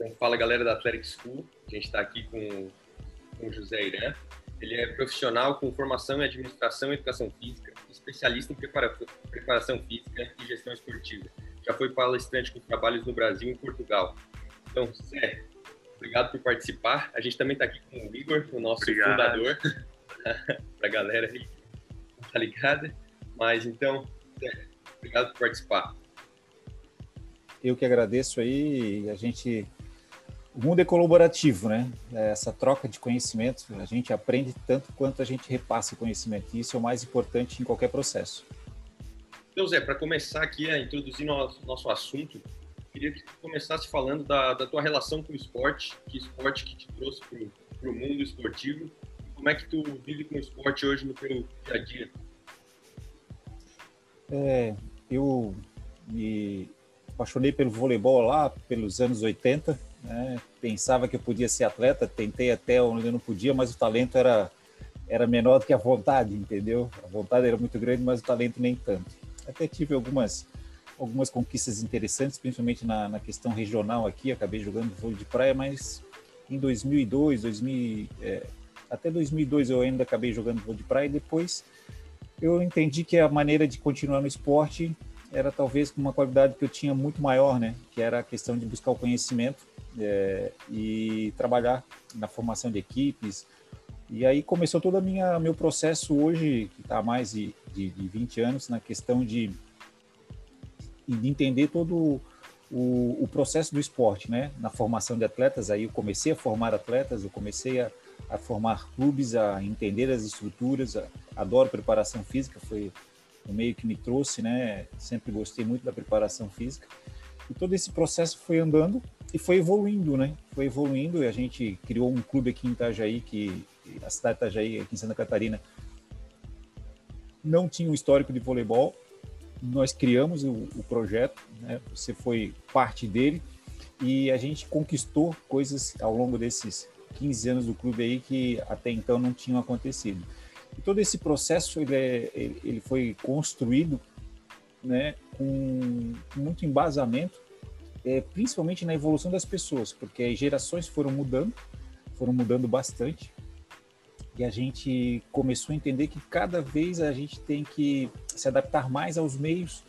Então, fala galera da Athletic School. A gente está aqui com, com o José Irã. Ele é profissional com formação em administração e educação física, especialista em prepara preparação física e gestão esportiva. Já foi palestrante com trabalhos no Brasil e em Portugal. Então, Zé, obrigado por participar. A gente também está aqui com o Igor, o nosso obrigado. fundador, para a galera aí, tá ligada? Mas então, Zé, obrigado por participar. Eu que agradeço aí. A gente o mundo é colaborativo, né? É essa troca de conhecimento, a gente aprende tanto quanto a gente repassa o conhecimento. E isso é o mais importante em qualquer processo. Então, Zé, para começar aqui a introduzir nosso, nosso assunto, queria que tu começasse falando da, da tua relação com o esporte, que esporte que te trouxe para o mundo esportivo, como é que tu vive com o esporte hoje no teu dia a dia? É, eu me apaixonei pelo voleibol lá pelos anos 80, né? Pensava que eu podia ser atleta, tentei até onde eu não podia, mas o talento era era menor do que a vontade, entendeu? A vontade era muito grande, mas o talento nem tanto. Até tive algumas algumas conquistas interessantes, principalmente na, na questão regional aqui. Acabei jogando vôlei de praia, mas em 2002, 2000, é, até 2002 eu ainda acabei jogando vôlei de praia. E depois eu entendi que a maneira de continuar no esporte era talvez com uma qualidade que eu tinha muito maior, né? Que era a questão de buscar o conhecimento é, e trabalhar na formação de equipes. E aí começou todo o meu processo hoje, que está há mais de, de, de 20 anos, na questão de, de entender todo o, o, processo do esporte, né? Na formação de atletas, aí eu comecei a formar atletas, eu comecei a, a formar clubes, a entender as estruturas, a, adoro preparação física, foi o meio que me trouxe, né? Sempre gostei muito da preparação física. E todo esse processo foi andando e foi evoluindo, né? Foi evoluindo e a gente criou um clube aqui em Itajaí, que a cidade de Itajaí, aqui em Santa Catarina, não tinha um histórico de voleibol. Nós criamos o, o projeto, né? Você foi parte dele e a gente conquistou coisas ao longo desses 15 anos do clube aí que até então não tinham acontecido. E todo esse processo ele, é, ele foi construído né, com muito embasamento é, principalmente na evolução das pessoas, porque as gerações foram mudando, foram mudando bastante, e a gente começou a entender que cada vez a gente tem que se adaptar mais aos meios,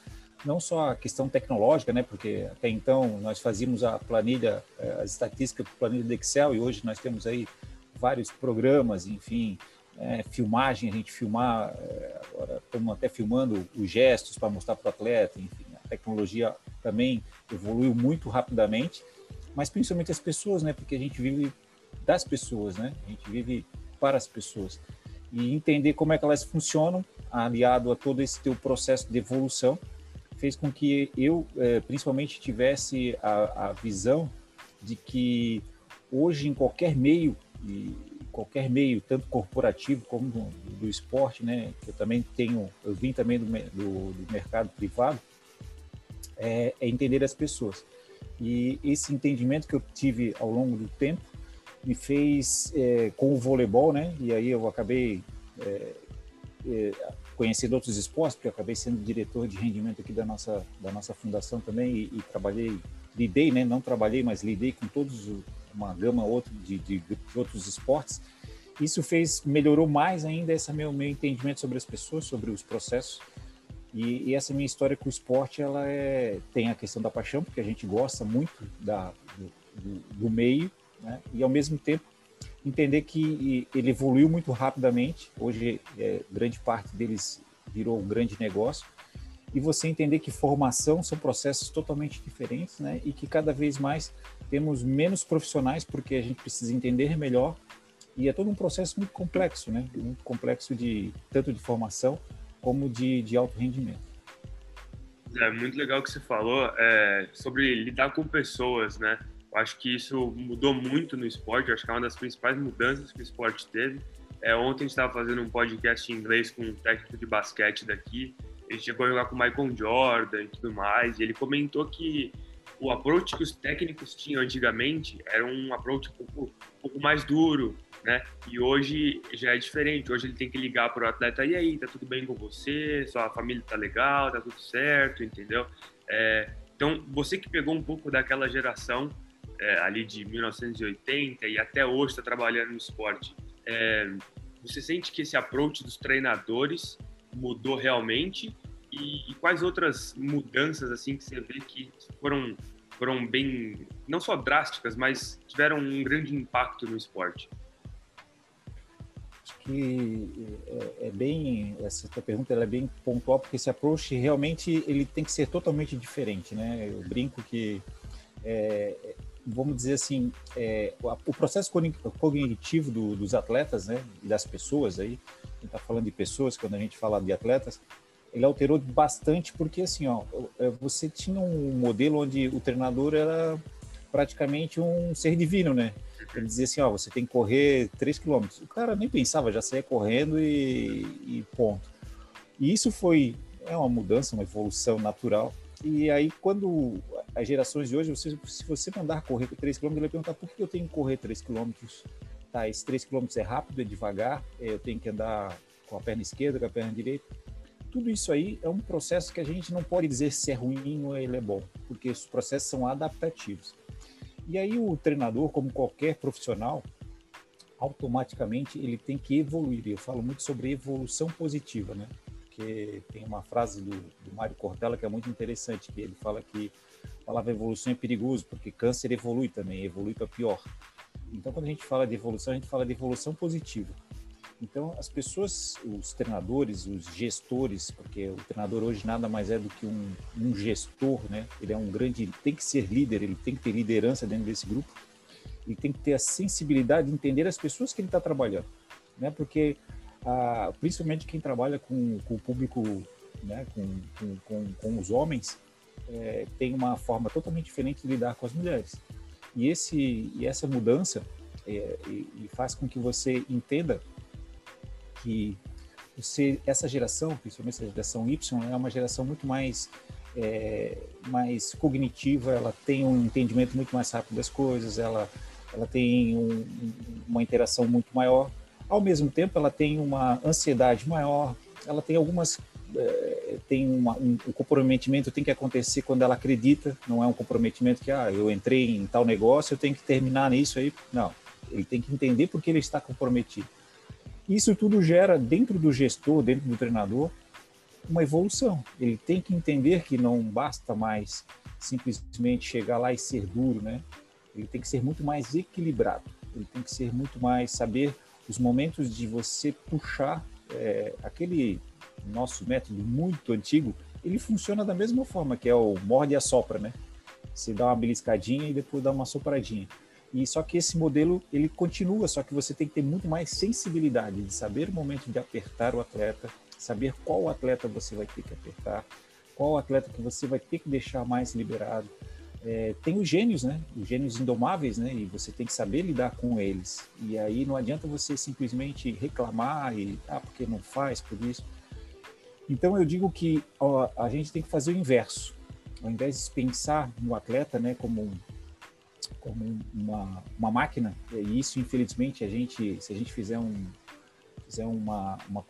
não só a questão tecnológica, né, porque até então nós fazíamos a planilha, é, as estatísticas por planilha do Excel, e hoje nós temos aí vários programas, enfim, é, filmagem, a gente filmar, é, agora estamos até filmando os gestos para mostrar para o atleta, enfim, tecnologia também evoluiu muito rapidamente, mas principalmente as pessoas, né? Porque a gente vive das pessoas, né? A gente vive para as pessoas. E entender como é que elas funcionam, aliado a todo esse teu processo de evolução, fez com que eu, é, principalmente, tivesse a, a visão de que hoje, em qualquer meio, e qualquer meio, tanto corporativo como do, do esporte, né? Eu também tenho, eu vim também do, do, do mercado privado, é, é entender as pessoas. E esse entendimento que eu tive ao longo do tempo me fez, é, com o voleibol, né? E aí eu acabei é, é, conhecendo outros esportes, porque eu acabei sendo diretor de rendimento aqui da nossa, da nossa fundação também e, e trabalhei, lidei, né? Não trabalhei, mas lidei com todos, uma gama outra de, de, de outros esportes. Isso fez, melhorou mais ainda esse meu, meu entendimento sobre as pessoas, sobre os processos e, e, essa minha história com o esporte, ela é, tem a questão da paixão, porque a gente gosta muito da, do, do, do meio, né? e ao mesmo tempo entender que ele evoluiu muito rapidamente. Hoje, é, grande parte deles virou um grande negócio. E você entender que formação são processos totalmente diferentes, né? E que cada vez mais temos menos profissionais, porque a gente precisa entender melhor. E é todo um processo muito complexo, né? Muito complexo de tanto de formação como de, de alto rendimento. É muito legal o que você falou é, sobre lidar com pessoas, né? Eu acho que isso mudou muito no esporte, acho que é uma das principais mudanças que o esporte teve. É, ontem a gente estava fazendo um podcast em inglês com um técnico de basquete daqui, ele chegou a jogar com o Michael Jordan e tudo mais, e ele comentou que o approach que os técnicos tinham antigamente era um approach um pouco, um pouco mais duro, né? E hoje já é diferente. Hoje ele tem que ligar para o atleta: e aí, tá tudo bem com você? Sua família tá legal? Tá tudo certo? Entendeu? É, então, você que pegou um pouco daquela geração, é, ali de 1980 e até hoje está trabalhando no esporte. É, você sente que esse approach dos treinadores mudou realmente? E, e, quais outras mudanças assim que você vê que foram foram bem não só drásticas, mas tiveram um grande impacto no esporte? Que é, é bem essa tua pergunta é bem pontual porque esse approach realmente ele tem que ser totalmente diferente, né? Eu brinco que é, vamos dizer assim, é, o processo cognitivo do, dos atletas, né, e das pessoas aí, a gente está falando de pessoas quando a gente fala de atletas, ele alterou bastante porque assim, ó, é, você tinha um modelo onde o treinador era praticamente um ser divino, né? Ele dizia assim, ó, você tem que correr 3 km. O cara nem pensava, já saía correndo e, e ponto. E isso foi é uma mudança, uma evolução natural. E aí, quando as gerações de hoje, você, se você mandar correr 3 km, ele vai perguntar por que eu tenho que correr 3 km? Tá, esse 3 km é rápido, é devagar, é, eu tenho que andar com a perna esquerda, com a perna direita. Tudo isso aí é um processo que a gente não pode dizer se é ruim ou ele é bom, porque os processos são adaptativos. E aí o treinador, como qualquer profissional, automaticamente ele tem que evoluir. Eu falo muito sobre evolução positiva, né? Porque tem uma frase do, do Mário Cortella que é muito interessante, que ele fala que a palavra evolução é perigoso, porque câncer evolui também, evolui para pior. Então, quando a gente fala de evolução, a gente fala de evolução positiva. Então, as pessoas, os treinadores, os gestores, porque o treinador hoje nada mais é do que um, um gestor, né? Ele é um grande, tem que ser líder, ele tem que ter liderança dentro desse grupo, ele tem que ter a sensibilidade de entender as pessoas que ele está trabalhando, né? Porque, ah, principalmente quem trabalha com, com o público, né? Com, com, com, com os homens, é, tem uma forma totalmente diferente de lidar com as mulheres. E, esse, e essa mudança é, e, e faz com que você entenda que você, essa geração, principalmente essa geração Y, é uma geração muito mais, é, mais cognitiva, ela tem um entendimento muito mais rápido das coisas, ela, ela tem um, uma interação muito maior. Ao mesmo tempo, ela tem uma ansiedade maior, ela tem algumas é, tem uma, um, o comprometimento tem que acontecer quando ela acredita, não é um comprometimento que, ah, eu entrei em tal negócio, eu tenho que terminar nisso aí. Não, ele tem que entender porque ele está comprometido. Isso tudo gera dentro do gestor, dentro do treinador, uma evolução. Ele tem que entender que não basta mais simplesmente chegar lá e ser duro, né? Ele tem que ser muito mais equilibrado. Ele tem que ser muito mais saber os momentos de você puxar é, aquele nosso método muito antigo, ele funciona da mesma forma, que é o morde e assopra, né? Você dá uma beliscadinha e depois dá uma sopradinha. E só que esse modelo, ele continua, só que você tem que ter muito mais sensibilidade de saber o momento de apertar o atleta, saber qual atleta você vai ter que apertar, qual atleta que você vai ter que deixar mais liberado. É, tem os gênios, né? Os gênios indomáveis, né? E você tem que saber lidar com eles. E aí não adianta você simplesmente reclamar e, ah, porque não faz, por isso. Então eu digo que ó, a gente tem que fazer o inverso. Ao invés de pensar no atleta né, como, como uma, uma máquina, e isso infelizmente a gente, se a gente fizer um fizer uma, uma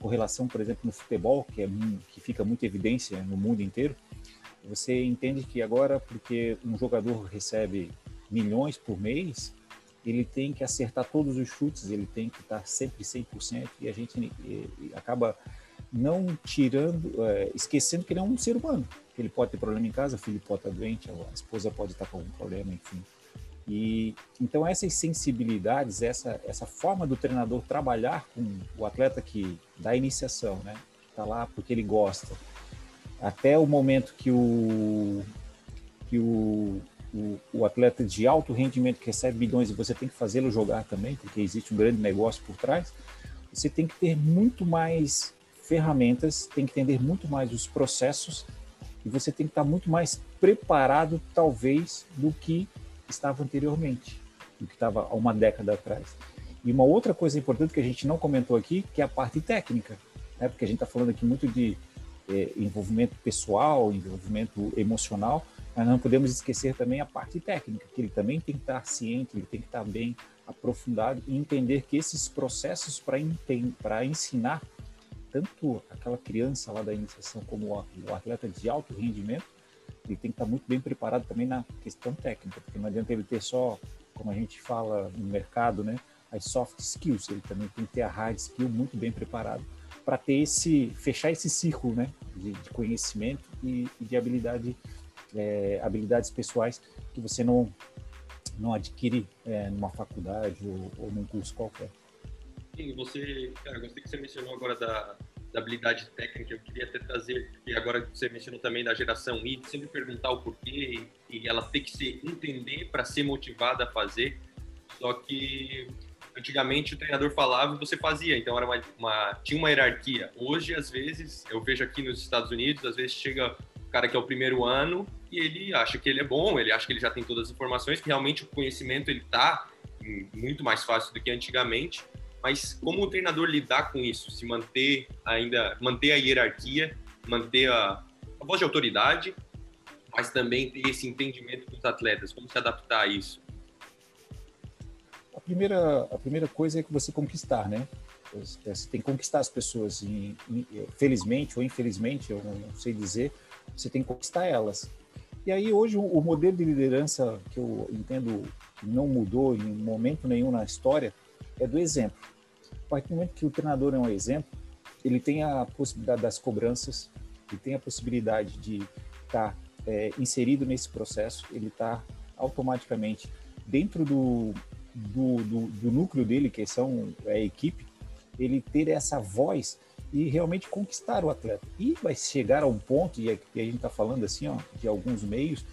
correlação, por exemplo, no futebol, que, é, que fica muito evidência no mundo inteiro, você entende que agora, porque um jogador recebe milhões por mês, ele tem que acertar todos os chutes, ele tem que estar sempre 100%, e a gente acaba não tirando, é, esquecendo que ele é um ser humano. Ele pode ter problema em casa, o filho pode estar doente, a esposa pode estar com algum problema, enfim. E então essas sensibilidades, essa essa forma do treinador trabalhar com o atleta que dá iniciação, né, está lá porque ele gosta, até o momento que o que o, o, o atleta de alto rendimento que recebe bilhões e você tem que fazê-lo jogar também, porque existe um grande negócio por trás, você tem que ter muito mais ferramentas, tem que entender muito mais os processos e você tem que estar muito mais preparado, talvez, do que estava anteriormente, do que estava há uma década atrás. E uma outra coisa importante que a gente não comentou aqui, que é a parte técnica, né? porque a gente está falando aqui muito de é, envolvimento pessoal, envolvimento emocional, mas não podemos esquecer também a parte técnica, que ele também tem que estar ciente, ele tem que estar bem aprofundado e entender que esses processos para ensinar tanto aquela criança lá da iniciação como o atleta de alto rendimento, ele tem que estar muito bem preparado também na questão técnica, porque não adianta ele ter só, como a gente fala no mercado, né, as soft skills, ele também tem que ter a hard skill muito bem preparado para ter esse fechar esse círculo, né, de, de conhecimento e, e, de habilidade é, habilidades pessoais que você não não adquire é, numa faculdade ou, ou num curso qualquer. Você, cara, gostei que você mencionou agora da, da habilidade técnica, eu queria até trazer, e agora você mencionou também da geração Y, sempre perguntar o porquê e, ela tem que se entender para ser motivada a fazer. Só que antigamente o treinador falava e você fazia, então era uma, uma, tinha uma hierarquia. Hoje, às vezes, eu vejo aqui nos Estados Unidos, às vezes chega o cara que é o primeiro ano e ele acha que ele é bom, ele acha que ele já tem todas as informações, que realmente o conhecimento ele tá muito mais fácil do que antigamente. Mas como o treinador lidar com isso, se manter ainda, manter a hierarquia, manter a, a voz de autoridade, mas também ter esse entendimento com os atletas, como se adaptar a isso? A primeira, a primeira coisa é que você conquistar, né? Você tem que conquistar as pessoas, e, felizmente ou infelizmente, eu não sei dizer, você tem que conquistar elas. E aí hoje o modelo de liderança que eu entendo não mudou em momento nenhum na história é do exemplo. A partir do momento que o treinador é um exemplo, ele tem a possibilidade das cobranças, ele tem a possibilidade de estar tá, é, inserido nesse processo, ele está automaticamente dentro do, do, do, do, núcleo dele, que são é a equipe, ele ter essa voz e realmente conquistar o atleta. E vai chegar a um ponto, e a gente está falando assim, ó, de alguns meios,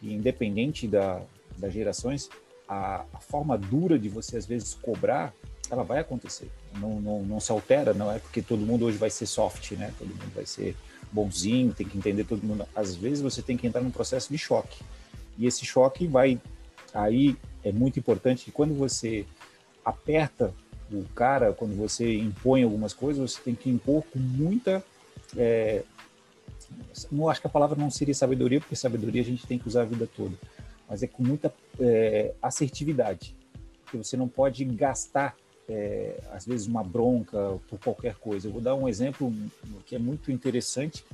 independente da, das gerações, a, a, forma dura de você às vezes cobrar, ela vai acontecer. Não, não, não se altera, não é porque todo mundo hoje vai ser soft, né? Todo mundo vai ser bonzinho, tem que entender todo mundo. Às vezes você tem que entrar num processo de choque. E esse choque vai. Aí é muito importante que quando você aperta o cara, quando você impõe algumas coisas, você tem que impor com muita. É, não acho que a palavra não seria sabedoria, porque sabedoria a gente tem que usar a vida toda, mas é com muita é, assertividade, porque você não pode gastar é, às vezes uma bronca por qualquer coisa. Eu vou dar um exemplo que é muito interessante,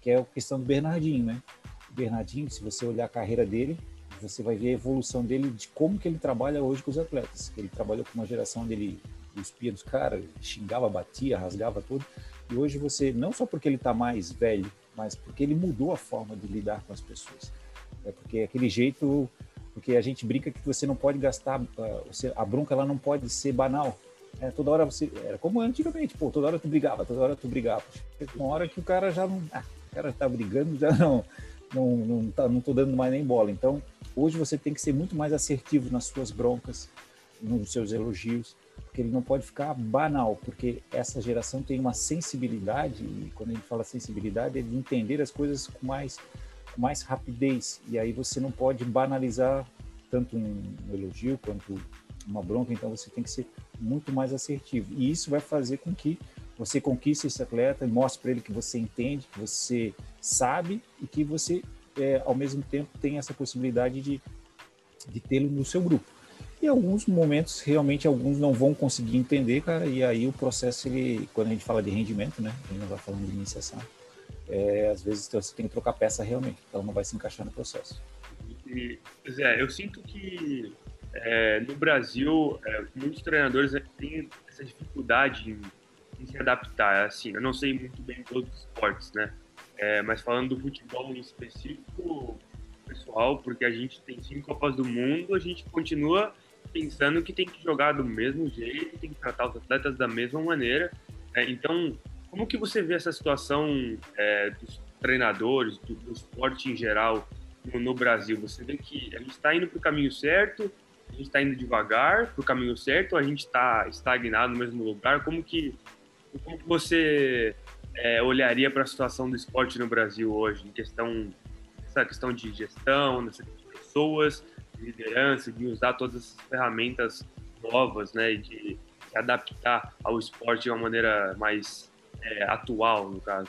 que é a questão do Bernardinho, né? O Bernardinho, se você olhar a carreira dele, você vai ver a evolução dele de como que ele trabalha hoje com os atletas. Ele trabalhou com uma geração dele cuspia dos caras, xingava, batia, rasgava tudo. E hoje você, não só porque ele está mais velho, mas porque ele mudou a forma de lidar com as pessoas. É porque é aquele jeito, porque a gente brinca que você não pode gastar, ah, a bronca ela não pode ser banal. É, toda hora você, era como antigamente, pô, toda hora tu brigava, toda hora tu brigava. Uma hora que o cara já não, ah, o cara tá brigando, já não, não, não, tá, não tô dando mais nem bola. Então, hoje você tem que ser muito mais assertivo nas suas broncas, nos seus elogios, porque ele não pode ficar banal, porque essa geração tem uma sensibilidade, e quando a gente fala sensibilidade, é de entender as coisas com mais, mais rapidez, e aí você não pode banalizar tanto um elogio quanto uma bronca, então você tem que ser muito mais assertivo, e isso vai fazer com que você conquiste esse atleta e mostre para ele que você entende, que você sabe e que você, é, ao mesmo tempo, tem essa possibilidade de, de tê-lo no seu grupo. E alguns momentos, realmente, alguns não vão conseguir entender, cara, e aí o processo, ele, quando a gente fala de rendimento, né, a gente não está falando de iniciação, é, às vezes você tem que trocar peça realmente, então não vai se encaixar no processo. E, Zé, eu sinto que é, no Brasil, é, muitos treinadores têm essa dificuldade em, em, se adaptar, assim, eu não sei muito bem todos os esportes, né, é, mas falando do futebol em específico, pessoal, porque a gente tem cinco Copas do Mundo, a gente continua pensando que tem que jogar do mesmo jeito, tem que tratar os atletas da mesma maneira. É, então, como que você vê essa situação é, dos treinadores, do, do, esporte em geral no, no Brasil? Você vê que a gente está indo para o caminho certo, a gente está indo devagar para o caminho certo, a gente está estagnado no mesmo lugar? Como que, como que você é, olharia para a situação do esporte no Brasil hoje, em questão essa questão de gestão, nessa questão de pessoas, liderança, de usar todas essas ferramentas novas, né, de se adaptar ao esporte de uma maneira mais é, atual, no caso.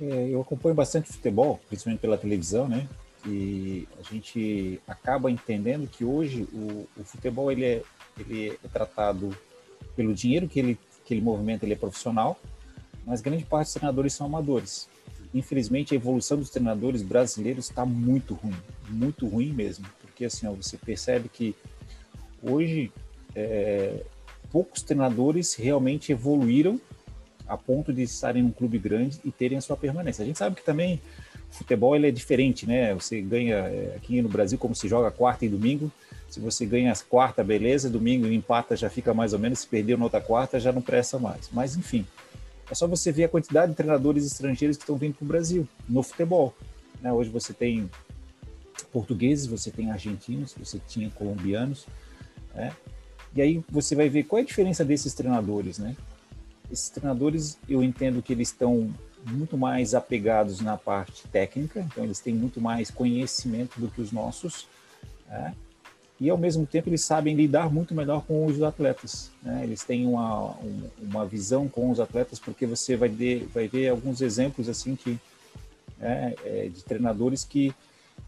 É, eu acompanho bastante futebol, principalmente pela televisão, né? E a gente acaba entendendo que hoje o, o futebol ele é, ele é tratado pelo dinheiro que ele que ele movimenta, ele é profissional, mas grande parte dos treinadores são amadores. infelizmente, a evolução dos treinadores brasileiros está muito ruim, muito ruim mesmo, porque assim, ó, você percebe que hoje é, poucos treinadores realmente evoluíram a ponto de estarem num clube grande e terem a sua permanência. A gente sabe que também futebol ele é diferente, né? Você ganha é, aqui no Brasil como se joga quarta e domingo. Se você ganha quarta, beleza, domingo empata já fica mais ou menos, se perdeu na outra quarta já não presta mais. Mas enfim, é só você ver a quantidade de treinadores estrangeiros que estão vindo para o Brasil no futebol. Né? Hoje você tem portugueses, você tem argentinos, você tinha colombianos, né? E aí você vai ver qual é a diferença desses treinadores, né? Esses treinadores, eu entendo que eles estão muito mais apegados na parte técnica, então eles têm muito mais conhecimento do que os nossos, né? e ao mesmo tempo eles sabem lidar muito melhor com os atletas. Né? Eles têm uma, uma visão com os atletas, porque você vai ver, vai ver alguns exemplos assim que é, é, de treinadores que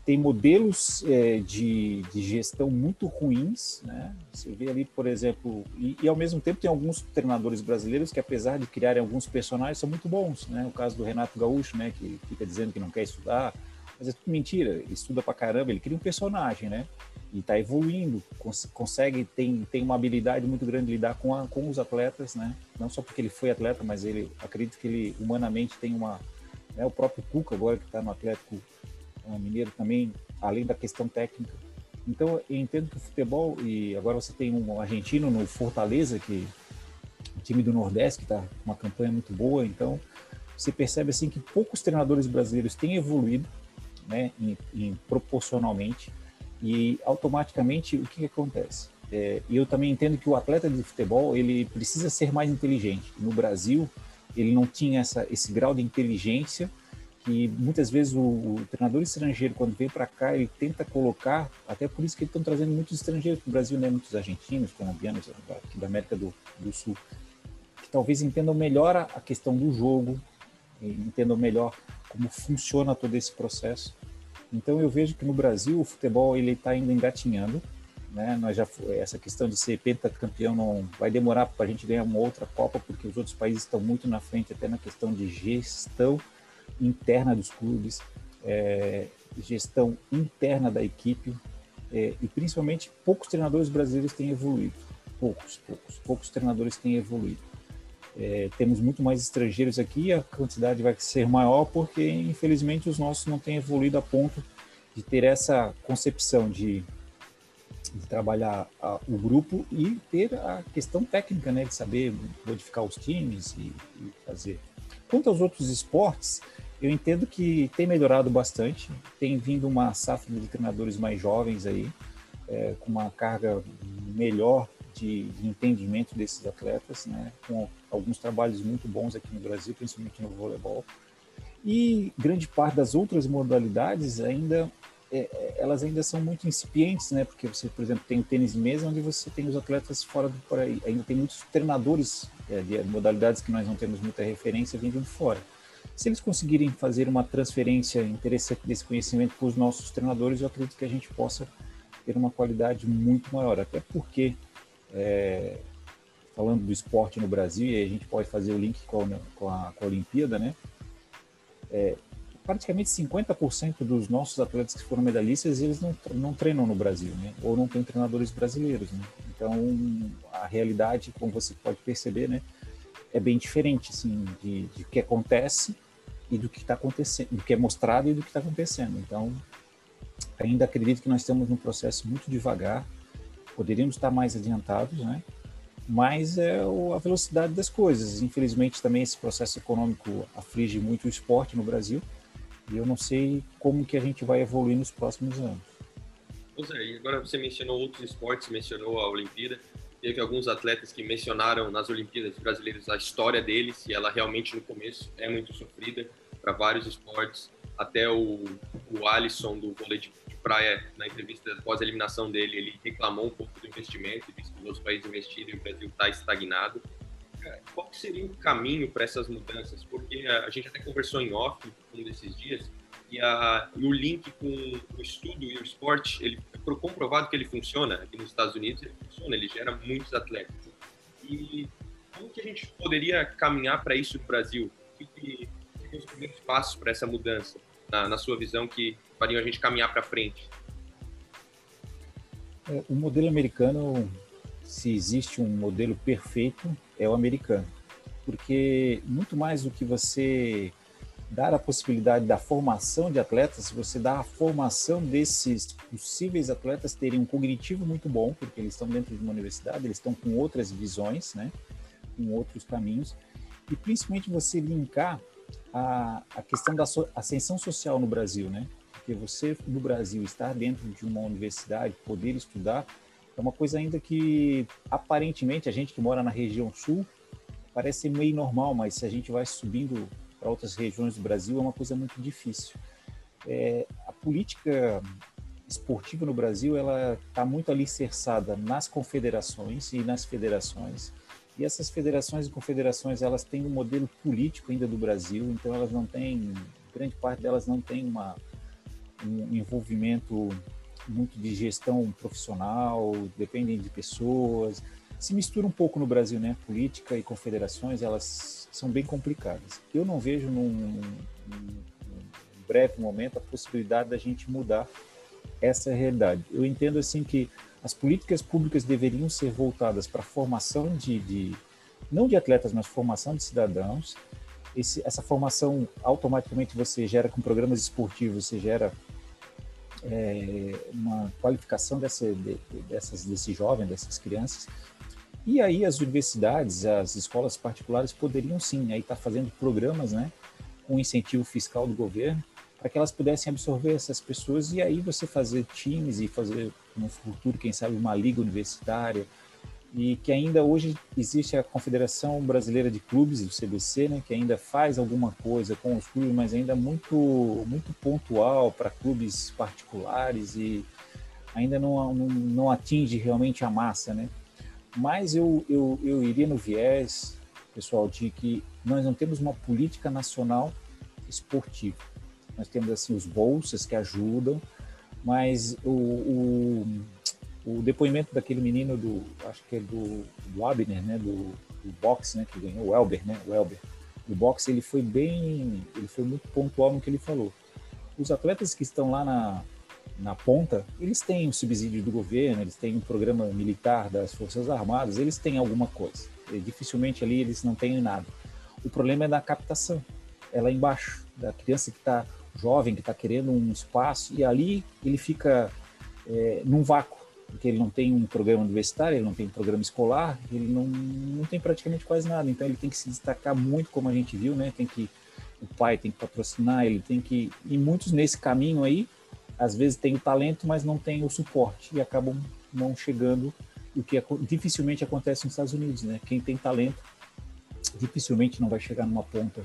tem modelos é, de, de, gestão muito ruins, né? Você vê ali, por exemplo, e, e, ao mesmo tempo tem alguns treinadores brasileiros que, apesar de criarem alguns personagens, são muito bons, né? O caso do Renato Gaúcho, né? Que fica dizendo que não quer estudar, mas é tudo mentira. Ele estuda pra caramba, ele cria um personagem, né? E está evoluindo, cons consegue, tem, tem uma habilidade muito grande de lidar com, a, com os atletas, né? Não só porque ele foi atleta, mas ele acredito que ele humanamente tem uma, né? O próprio Cuca agora que está no Atlético o Mineiro também, além da questão técnica. Então, eu entendo que o futebol, e agora você tem um argentino no Fortaleza, que o time do Nordeste, que está com uma campanha muito boa, então você percebe assim que poucos treinadores brasileiros têm evoluído, né, em, em proporcionalmente, e automaticamente o que, que acontece? É, e eu também entendo que o atleta de futebol ele precisa ser mais inteligente. No Brasil, ele não tinha essa, esse grau de inteligência que muitas vezes o, o treinador estrangeiro, quando vem para cá, ele tenta colocar, até por isso que estão trazendo muitos estrangeiros para o Brasil, né? muitos argentinos, colombianos, aqui da América do, do Sul, que talvez entendam melhor a, a questão do jogo, entendam melhor como funciona todo esse processo. Então eu vejo que no Brasil o futebol ele está ainda engatinhando, né? Nós já essa questão de ser pentacampeão não vai demorar para a gente ganhar uma outra Copa porque os outros países estão muito na frente até na questão de gestão interna dos clubes, é, gestão interna da equipe é, e principalmente poucos treinadores brasileiros têm evoluído. Poucos, poucos, poucos treinadores têm evoluído. É, temos muito mais estrangeiros aqui, a quantidade vai ser maior porque infelizmente os nossos não têm evoluído a ponto de ter essa concepção de, de trabalhar a, o grupo e ter a questão técnica, né, de saber modificar os times e, e fazer. Quanto aos outros esportes, eu entendo que tem melhorado bastante, tem vindo uma safra de treinadores mais jovens aí, é, com uma carga melhor de, de, entendimento desses atletas, né, com alguns trabalhos muito bons aqui no Brasil, principalmente no voleibol. E grande parte das outras modalidades ainda é, é elas ainda são muito incipientes, né? Porque você, por exemplo, tem o tênis de mesa, onde você tem os atletas fora do por aí. Ainda tem muitos treinadores é, de modalidades que nós não temos muita referência vindo de fora. Se eles conseguirem fazer uma transferência interessante desse conhecimento para os nossos treinadores, eu acredito que a gente possa ter uma qualidade muito maior. Até porque, é, falando do esporte no Brasil, e a gente pode fazer o link com a, com a, com a Olimpíada, né? É, praticamente 50% dos nossos atletas que foram medalhistas, eles não, não treinam no Brasil, né? Ou não tem treinadores brasileiros, né? Então, a realidade, como você pode perceber, né? É bem diferente, assim, de, de que acontece e do que está acontecendo, do que é mostrado e do que está acontecendo. Então, ainda acredito que nós estamos num processo muito devagar, poderíamos estar mais adiantados, né? Mas é a velocidade das coisas. Infelizmente, também esse processo econômico aflige muito o esporte no Brasil e eu não sei como que a gente vai evoluir nos próximos anos. Pois é, e agora você mencionou outros esportes, mencionou a Olimpíada teve alguns atletas que mencionaram nas Olimpíadas brasileiras a história deles e ela realmente no começo é muito sofrida para vários esportes. Até o, o Alisson do vôlei de, praia, na entrevista pós eliminação dele, ele reclamou um pouco do investimento, disse que os outros países investiram e o Brasil está estagnado. Qual seria o caminho para essas mudanças? Porque a gente até conversou em off um desses dias e, a, e o link com o estudo e o esporte, ele foi comprovado que ele funciona aqui nos Estados Unidos, ele funciona, ele gera muitos atletas. E como que a gente poderia caminhar para isso no Brasil? O que, que, os primeiros passos para essa mudança, na, na, sua visão, que fariam a gente caminhar para frente? É, o modelo americano, se existe um modelo perfeito, é o americano. Porque muito mais do que você dar a possibilidade da formação de atletas, você dá a formação desses possíveis atletas terem um cognitivo muito bom, porque eles estão dentro de uma universidade, eles estão com outras visões, né, com outros caminhos, e principalmente você linkar a, a questão da so, ascensão social no Brasil, né, porque você no Brasil estar dentro de uma universidade, poder estudar, é uma coisa ainda que aparentemente a gente que mora na região sul parece meio normal, mas se a gente vai subindo para outras regiões do Brasil é uma coisa muito difícil. É, a política esportiva no Brasil ela está muito alicerçada nas confederações e nas federações. E essas federações e confederações elas têm um modelo político ainda do Brasil, então elas não têm, grande parte delas não tem uma, um envolvimento muito de gestão profissional, dependem de pessoas. Se mistura um pouco no Brasil, né? Política e confederações, elas são bem complicadas. Eu não vejo num, num, breve momento a possibilidade da gente mudar essa realidade. Eu entendo assim que as políticas públicas deveriam ser voltadas para a formação de, de, não de atletas, mas formação de cidadãos. Esse, essa formação automaticamente você gera com programas esportivos, você gera é, uma qualificação dessa, de, dessas, desse jovem, dessas crianças. E aí as universidades, as escolas particulares poderiam sim aí estar tá fazendo programas, né, com incentivo fiscal do governo, para que elas pudessem absorver essas pessoas e aí você fazer times e fazer no futuro, quem sabe, uma liga universitária, e que ainda hoje existe a Confederação Brasileira de Clubes, o CBC, né, que ainda faz alguma coisa com os clubes, mas ainda muito muito pontual para clubes particulares e ainda não, não, não atinge realmente a massa, né? Mas eu, eu, eu iria no viés, pessoal, de que nós não temos uma política nacional esportiva. Nós temos assim os bolsas que ajudam, mas o, o, o depoimento daquele menino do, acho que é do, do Abner, né, do, do boxe, né, que ganhou o Elber, né, o Elber, do boxe, ele foi bem, ele foi muito pontual no que ele falou. Os atletas que estão lá na, na ponta, eles têm o subsídio do governo, eles têm um programa militar das Forças Armadas, eles têm alguma coisa. E dificilmente ali eles não têm nada. O problema é da captação, é lá embaixo, da criança que está jovem, que está querendo um espaço, e ali ele fica é, num vácuo, porque ele não tem um programa universitário, ele não tem um programa escolar, ele não, não tem praticamente quase nada. Então ele tem que se destacar muito, como a gente viu, né? Tem que o pai tem que patrocinar, ele tem que e muitos nesse caminho aí às vezes tem o talento, mas não tem o suporte e acabam não chegando, o que dificilmente acontece nos Estados Unidos, né? Quem tem talento dificilmente não vai chegar numa ponta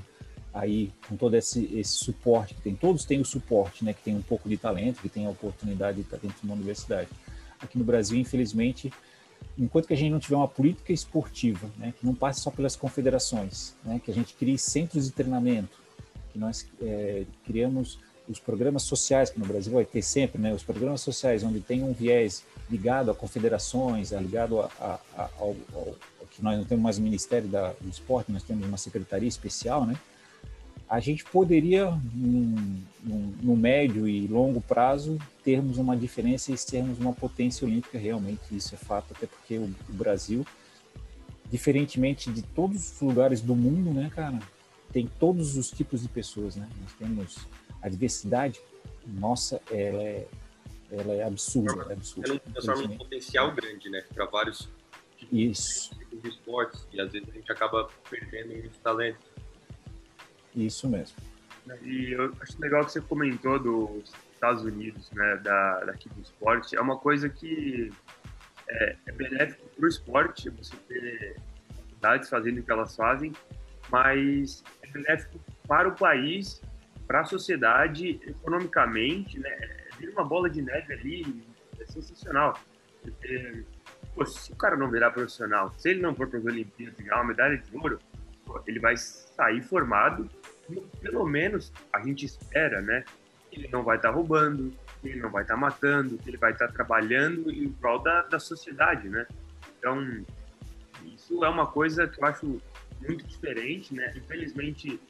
aí com todo esse, esse suporte que tem. Todos têm o suporte, né? Que tem um pouco de talento, que tem a oportunidade de estar dentro de uma universidade. Aqui no Brasil, infelizmente, enquanto que a gente não tiver uma política esportiva, né? Que não passe só pelas confederações, né? Que a gente crie centros de treinamento, que nós é, criamos os programas sociais, que no Brasil vai ter sempre, né, os programas sociais, onde tem um viés ligado a confederações, é ligado a, a, a, ao, ao, que nós não temos mais o Ministério da, do Esporte, nós temos uma secretaria especial, né? A gente poderia, no médio e longo prazo, termos uma diferença e sermos uma potência olímpica realmente, isso é fato, até porque o, o Brasil, diferentemente de todos os lugares do mundo, né, cara, tem todos os tipos de pessoas, né? Nós temos a diversidade, nossa, ela é, ela é absurda. É absurda transforma um potencial grande, né? Para vários tipos, Isso. tipos de esportes. E às vezes a gente acaba perdendo esse talento. Isso mesmo. E eu acho legal que você comentou dos Estados Unidos, né? Da, daqui do esporte. É uma coisa que é, é benéfico para o esporte, você ter faculdades fazendo o que elas fazem, mas é benéfico para o país para a sociedade, economicamente, né, vira uma bola de neve ali, é sensacional. Porque, pô, se o cara não virar profissional, se ele não for para as Olimpíadas ganhar uma medalha de ouro, pô, ele vai sair formado, pelo menos a gente espera, né? Que ele não vai estar tá roubando, que ele não vai estar tá matando, que ele vai estar tá trabalhando em prol da, da sociedade, né? Então, isso é uma coisa que eu acho muito diferente, né? Infelizmente,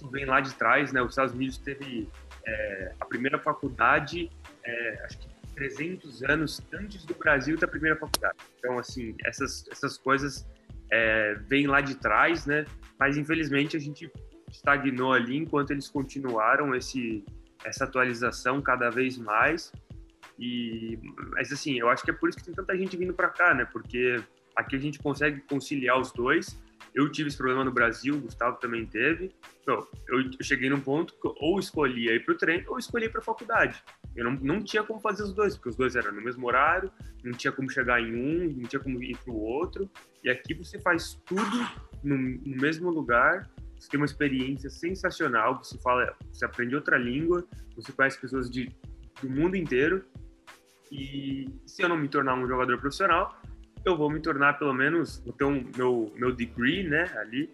isso vem lá de trás, né? Os Estados Unidos teve é, a primeira faculdade, é, acho que 300 anos antes do Brasil da primeira faculdade. Então, assim, essas, essas coisas é, vêm lá de trás, né? Mas, infelizmente, a gente estagnou ali enquanto eles continuaram esse, essa atualização cada vez mais. E, mas, assim, eu acho que é por isso que tem tanta gente vindo para cá, né? Porque aqui a gente consegue conciliar os dois eu tive esse problema no Brasil, o Gustavo também teve. Então, eu, cheguei num ponto que ou escolhia ir para o treino ou escolhia ir para a faculdade. Eu não, não tinha como fazer os dois, porque os dois eram no mesmo horário, não tinha como chegar em um, não tinha como ir para o outro. E aqui você faz tudo no, no mesmo lugar, você tem uma experiência sensacional, você fala, você aprende outra língua, você conhece pessoas de, do mundo inteiro. E se eu não me tornar um jogador profissional, eu vou me tornar pelo menos, vou ter um, meu, meu degree, né, ali,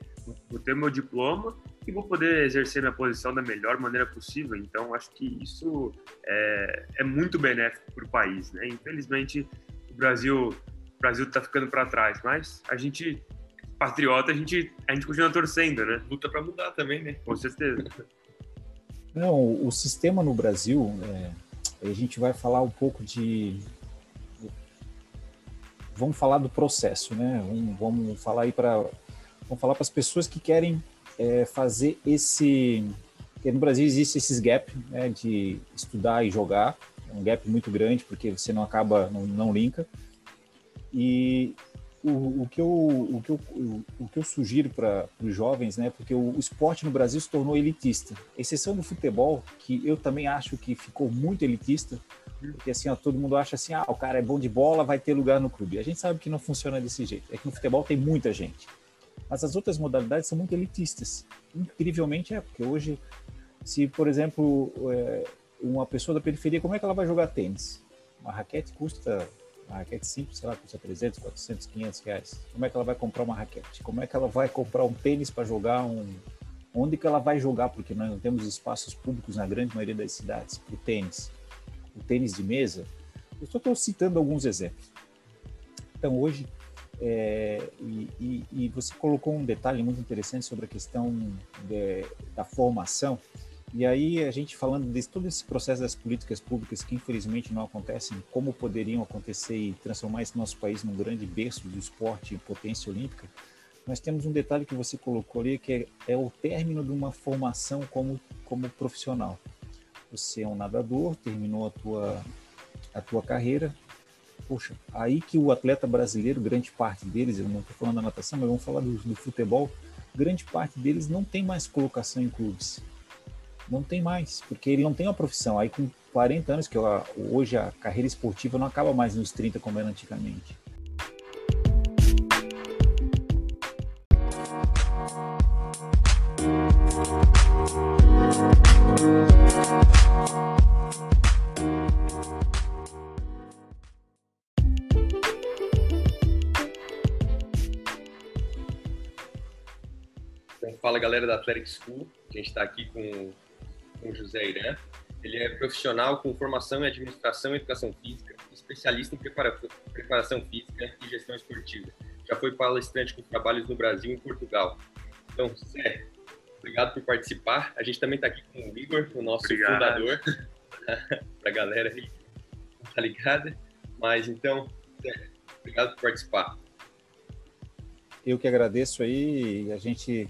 vou ter meu diploma e vou poder exercer minha posição da melhor maneira possível. Então, acho que isso é, é muito benéfico para o país, né? Infelizmente, o Brasil o Brasil está ficando para trás, mas a gente patriota, a gente a gente continua torcendo, né? Luta para mudar também, né? Com certeza. Não, o sistema no Brasil, é, a gente vai falar um pouco de vamos falar do processo, né? Vamos, vamos falar aí para vamos falar para as pessoas que querem é, fazer esse porque no Brasil existe esses gap né, de estudar e jogar, é um gap muito grande porque você não acaba não, não linka e o, o, que eu, o, que eu, o que eu sugiro para os jovens, né? Porque o, o, esporte no Brasil se tornou elitista, exceção do futebol, que eu também acho que ficou muito elitista, porque assim, ó, todo mundo acha assim, ah, o cara é bom de bola, vai ter lugar no clube. A gente sabe que não funciona desse jeito. É que no futebol tem muita gente. Mas as outras modalidades são muito elitistas. Incrivelmente é, porque hoje, se, por exemplo, é, uma pessoa da periferia, como é que ela vai jogar tênis? Uma raquete custa, uma raquete simples, sei lá, custa 300, 400, 500 reais. Como é que ela vai comprar uma raquete? Como é que ela vai comprar um tênis para jogar um... Onde que ela vai jogar? Porque nós não temos espaços públicos na grande maioria das cidades para o tênis o tênis de mesa, eu só estou citando alguns exemplos. Então, hoje, é, e, e, e, você colocou um detalhe muito interessante sobre a questão de, da formação, e aí a gente falando de todo esse processo das políticas públicas que infelizmente não acontecem, como poderiam acontecer e transformar esse nosso país num grande berço do esporte e potência olímpica, nós temos um detalhe que você colocou ali, que é, é o término de uma formação como, como profissional você é um nadador, terminou a tua, a tua carreira. Poxa, aí que o atleta brasileiro, grande parte deles, eu não estou falando da natação, mas vamos falar do, do futebol, grande parte deles não tem mais colocação em clubes. Não tem mais, porque ele não tem uma profissão. Aí com 40 anos, que hoje a carreira esportiva não acaba mais nos 30 como era antigamente. Fala galera da Athletic School, a gente está aqui com, com o José Irã. Ele é profissional com formação em administração e educação física, especialista em preparação, física e gestão esportiva. Já foi palestrante com trabalhos no Brasil e em Portugal. Então, José, obrigado por participar. A gente também está aqui com o Igor, o nosso obrigado. fundador, para a galera aí, tá ligada? Mas então, Zé, obrigado por participar. Eu que agradeço aí, a gente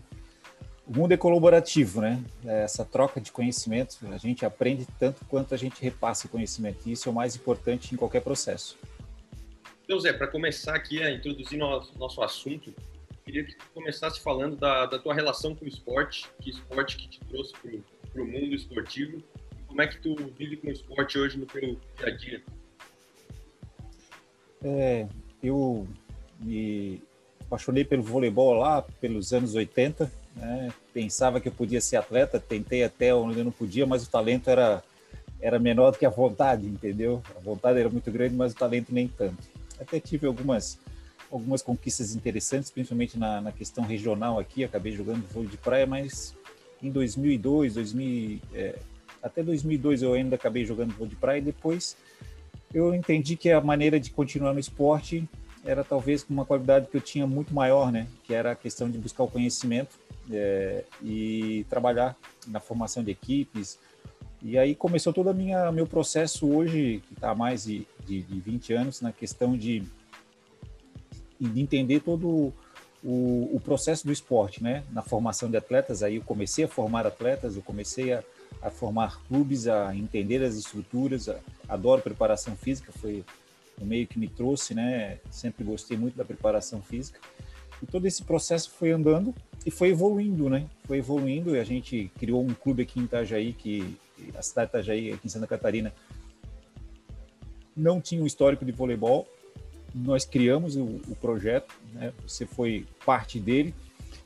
o mundo é colaborativo, né? É essa troca de conhecimento, a gente aprende tanto quanto a gente repassa o conhecimento. E isso é o mais importante em qualquer processo. Então, Zé, para começar aqui a introduzir nosso, nosso assunto, queria que tu começasse falando da, da tua relação com o esporte, que esporte que te trouxe para o mundo esportivo, como é que tu vive com o esporte hoje no teu dia a dia? É, eu me apaixonei pelo voleibol lá pelos anos 80, né? Pensava que eu podia ser atleta, tentei até onde eu não podia, mas o talento era era menor do que a vontade, entendeu? A vontade era muito grande, mas o talento nem tanto. Até tive algumas algumas conquistas interessantes, principalmente na, na questão regional aqui. Acabei jogando vôlei de praia, mas em 2002, 2000, é, até 2002 eu ainda acabei jogando vôlei de praia. E depois eu entendi que a maneira de continuar no esporte era talvez uma qualidade que eu tinha muito maior, né? Que era a questão de buscar o conhecimento é, e trabalhar na formação de equipes. E aí começou todo o meu processo hoje, que está há mais de, de, de 20 anos, na questão de, de entender todo o, o, processo do esporte, né? Na formação de atletas, aí eu comecei a formar atletas, eu comecei a, a formar clubes, a entender as estruturas, a, adoro preparação física, foi o meio que me trouxe, né? Sempre gostei muito da preparação física. E todo esse processo foi andando e foi evoluindo, né? Foi evoluindo e a gente criou um clube aqui em Itajaí, que a cidade de Itajaí, aqui em Santa Catarina, não tinha um histórico de voleibol. Nós criamos o, o projeto, né? Você foi parte dele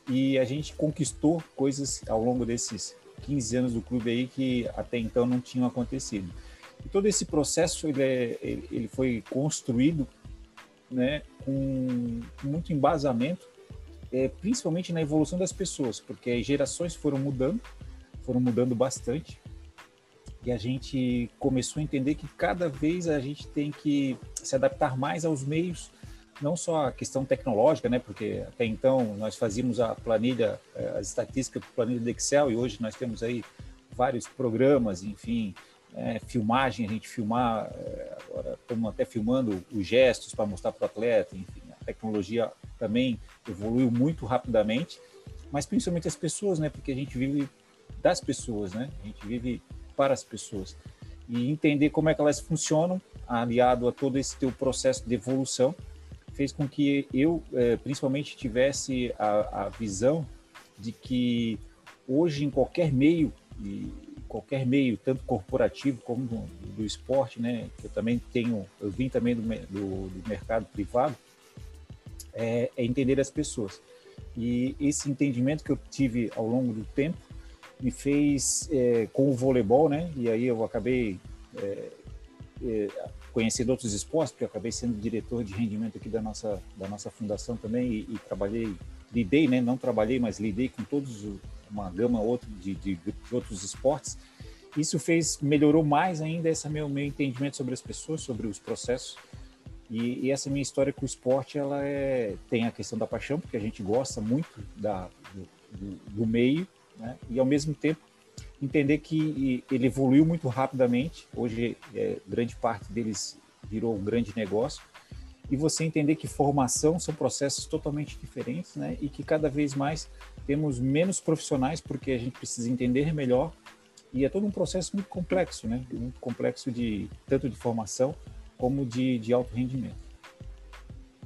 e a gente conquistou coisas ao longo desses 15 anos do clube aí que até então não tinham acontecido. E todo esse processo ele, é, ele foi construído né, com, muito embasamento, é, principalmente na evolução das pessoas, porque as gerações foram mudando, foram mudando bastante, e a gente começou a entender que cada vez a gente tem que se adaptar mais aos meios, não só a questão tecnológica, né, porque até então nós fazíamos a planilha, é, as estatísticas por planilha do Excel, e hoje nós temos aí vários programas, enfim, é, filmagem, a gente filmar, é, agora estamos até filmando os gestos para mostrar para o atleta, enfim, a tecnologia também evoluiu muito rapidamente, mas principalmente as pessoas, né, porque a gente vive das pessoas, né, a gente vive para as pessoas. E entender como é que elas funcionam, aliado a todo esse teu processo de evolução, fez com que eu, é, principalmente, tivesse a, a visão de que hoje, em qualquer meio, e qualquer meio, tanto corporativo como do, do esporte, né? Eu também tenho, eu vim também do, do, do mercado privado, é, é, entender as pessoas. E esse entendimento que eu tive ao longo do tempo me fez é, com o voleibol, né? E aí eu acabei é, é, conhecendo outros esportes, porque eu acabei sendo diretor de rendimento aqui da nossa da nossa fundação também e, e trabalhei, lidei, né? Não trabalhei, mas lidei com todos os uma gama outra de, de, de, outros esportes. Isso fez, melhorou mais ainda esse meu, meu entendimento sobre as pessoas, sobre os processos. E, e essa minha história com o esporte, ela é, tem a questão da paixão, porque a gente gosta muito da, do, do, do meio, né? e ao mesmo tempo entender que ele evoluiu muito rapidamente. Hoje, é, grande parte deles virou um grande negócio. E você entender que formação são processos totalmente diferentes, né? E que cada vez mais temos menos profissionais porque a gente precisa entender melhor e é todo um processo muito complexo, né? Muito complexo de tanto de formação como de, de alto rendimento.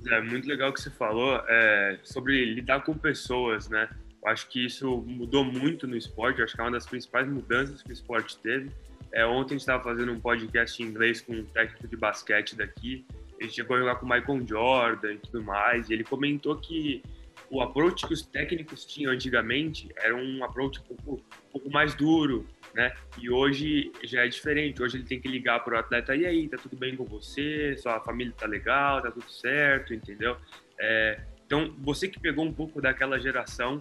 É muito legal que você falou é, sobre lidar com pessoas, né? Eu acho que isso mudou muito no esporte. Acho que é uma das principais mudanças que o esporte teve. É, ontem a gente estava fazendo um podcast em inglês com um técnico de basquete daqui. Ele chegou a jogar com o Michael Jordan e tudo mais. E ele comentou que o approach que os técnicos tinham antigamente era um approach um pouco, um pouco mais duro, né? E hoje já é diferente. Hoje ele tem que ligar para o atleta, e aí, tá tudo bem com você? Sua família tá legal, tá tudo certo, entendeu? É, então, você que pegou um pouco daquela geração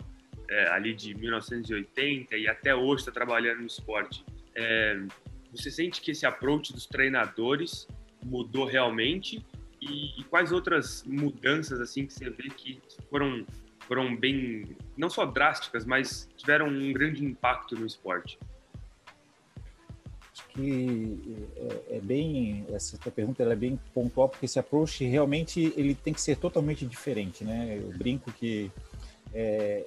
é, ali de 1980 e até hoje está trabalhando no esporte, é, você sente que esse approach dos treinadores mudou realmente e, e, quais outras mudanças assim que você vê que foram foram bem não só drásticas, mas tiveram um grande impacto no esporte? Acho que é, é bem essa tua pergunta é bem pontual porque esse approach realmente ele tem que ser totalmente diferente, né? Eu brinco que é,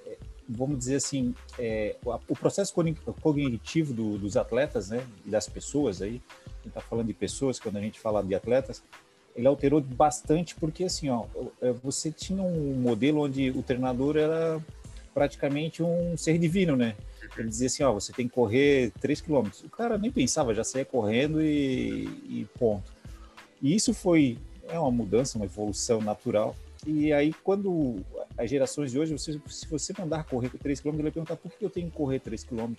vamos dizer assim, é, o processo cognitivo do, dos atletas, né, das pessoas aí, a gente está falando de pessoas quando a gente fala de atletas, ele alterou bastante porque assim, ó, é, você tinha um modelo onde o treinador era praticamente um ser divino, né? Ele dizia assim, ó, você tem que correr 3 km. O cara nem pensava, já saía correndo e, e ponto. E isso foi é uma mudança, uma evolução natural. E aí, quando as gerações de hoje, você, se você mandar correr 3 km, ele vai perguntar por que eu tenho que correr 3 km?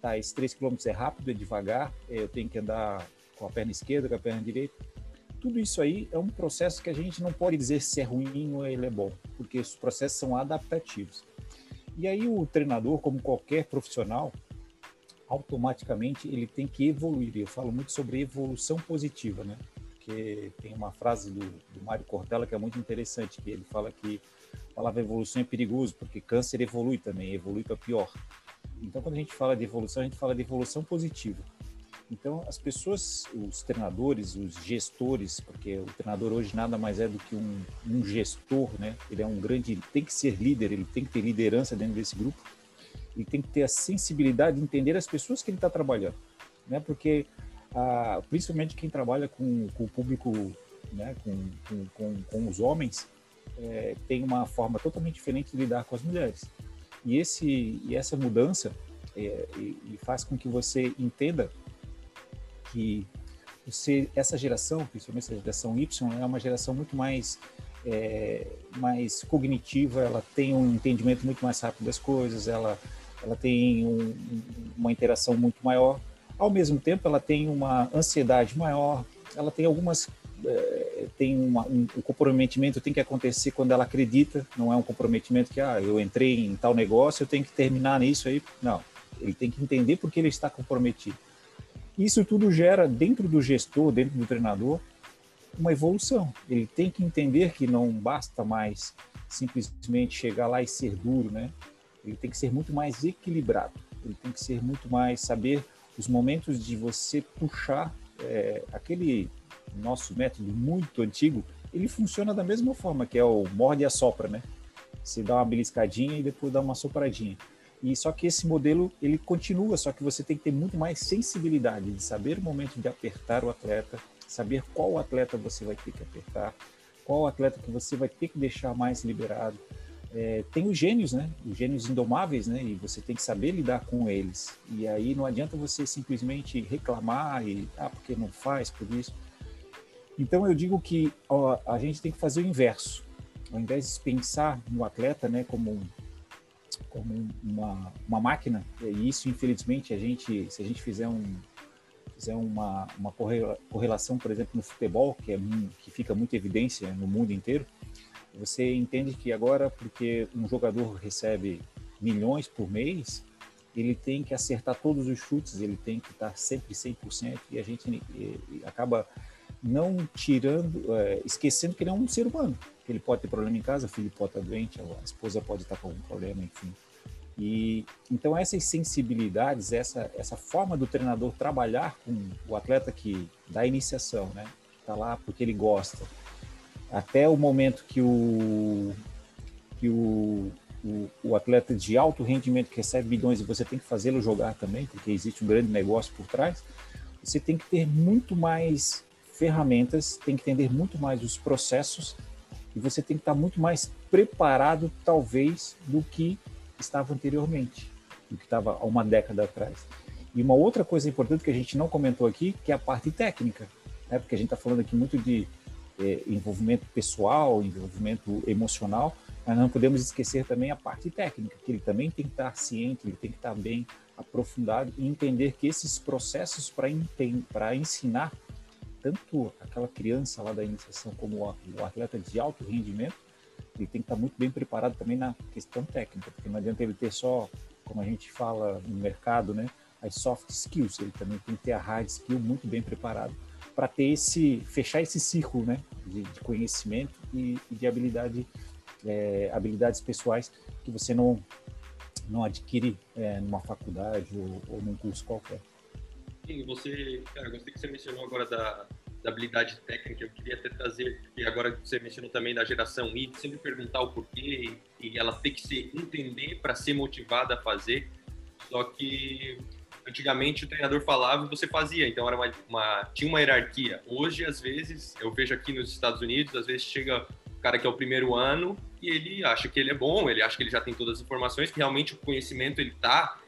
Tá, esse 3 km é rápido, é devagar, é, eu tenho que andar com a perna esquerda, com a perna direita tudo isso aí é um processo que a gente não pode dizer se é ruim ou ele é bom, porque os processos são adaptativos. E aí o treinador, como qualquer profissional, automaticamente ele tem que evoluir. Eu falo muito sobre evolução positiva, né? Porque tem uma frase do, do Mário Cortella que é muito interessante, que ele fala que a palavra evolução é perigoso, porque câncer evolui também, evolui para pior. Então, quando a gente fala de evolução, a gente fala de evolução positiva. Então, as pessoas, os treinadores, os gestores, porque o treinador hoje nada mais é do que um, um gestor, né? Ele é um grande, tem que ser líder, ele tem que ter liderança dentro desse grupo, ele tem que ter a sensibilidade de entender as pessoas que ele está trabalhando, né? Porque, ah, principalmente quem trabalha com, com o público, né? Com, com, com, com os homens, é, tem uma forma totalmente diferente de lidar com as mulheres. E, esse, e essa mudança é, e, e faz com que você entenda que você, essa geração, principalmente essa geração Y, é uma geração muito mais é, mais cognitiva, ela tem um entendimento muito mais rápido das coisas, ela, ela tem um, uma interação muito maior. Ao mesmo tempo, ela tem uma ansiedade maior, ela tem algumas é, tem uma, um, um comprometimento tem que acontecer quando ela acredita, não é um comprometimento que ah, eu entrei em tal negócio, eu tenho que terminar nisso aí. Não, ele tem que entender porque ele está comprometido. Isso tudo gera dentro do gestor, dentro do treinador, uma evolução. Ele tem que entender que não basta mais simplesmente chegar lá e ser duro, né? Ele tem que ser muito mais equilibrado. Ele tem que ser muito mais saber os momentos de você puxar é, aquele nosso método muito antigo. Ele funciona da mesma forma que é o morde e assopra, né? Você dá uma beliscadinha e depois dá uma sopradinha. E só que esse modelo ele continua, só que você tem que ter muito mais sensibilidade de saber o momento de apertar o atleta, saber qual atleta você vai ter que apertar, qual atleta que você vai ter que deixar mais liberado. É, tem os gênios, né? Os gênios indomáveis, né? E você tem que saber lidar com eles. E aí não adianta você simplesmente reclamar e ah, porque não faz por isso. Então eu digo que ó, a gente tem que fazer o inverso. Ao invés de pensar no atleta, né, como como uma, uma máquina, e isso, infelizmente, a gente, se a gente fizer, um, fizer uma, uma correlação, por exemplo, no futebol, que, é, que fica muito evidência no mundo inteiro, você entende que agora, porque um jogador recebe milhões por mês, ele tem que acertar todos os chutes, ele tem que estar sempre 100%, e a gente acaba não tirando, é, esquecendo que ele é um ser humano, ele pode ter problema em casa, o filho pode estar doente, a esposa pode estar com algum problema, enfim. E então essas sensibilidades, essa essa forma do treinador trabalhar com o atleta que dá iniciação, né? Tá lá porque ele gosta. Até o momento que o que o, o, o atleta de alto rendimento que recebe bilhões e você tem que fazê-lo jogar também, porque existe um grande negócio por trás, você tem que ter muito mais ferramentas, tem que entender muito mais os processos e você tem que estar muito mais preparado, talvez, do que estava anteriormente, do que estava há uma década atrás. E uma outra coisa importante que a gente não comentou aqui, que é a parte técnica, né? porque a gente está falando aqui muito de é, envolvimento pessoal, envolvimento emocional, mas não podemos esquecer também a parte técnica, que ele também tem que estar ciente, ele tem que estar bem aprofundado e entender que esses processos para ensinar tanto aquela criança lá da iniciação como o atleta de alto rendimento, ele tem que estar muito bem preparado também na questão técnica, porque não adianta ele ter só, como a gente fala no mercado, né, as soft skills, ele também tem que ter a hard skill muito bem preparado para ter esse fechar esse círculo, né, de, de conhecimento e, e, de habilidade, é, habilidades pessoais que você não não adquire é, numa faculdade ou, ou num curso qualquer. Sim, você, cara, gostei que você mencionou agora da, da habilidade técnica. Eu queria até trazer, e agora você mencionou também da geração Y, sempre perguntar o porquê e, ela tem que se entender para ser motivada a fazer. Só que antigamente o treinador falava e você fazia, então era uma, uma, tinha uma hierarquia. Hoje, às vezes, eu vejo aqui nos Estados Unidos, às vezes chega o cara que é o primeiro ano e ele acha que ele é bom, ele acha que ele já tem todas as informações, que realmente o conhecimento ele tá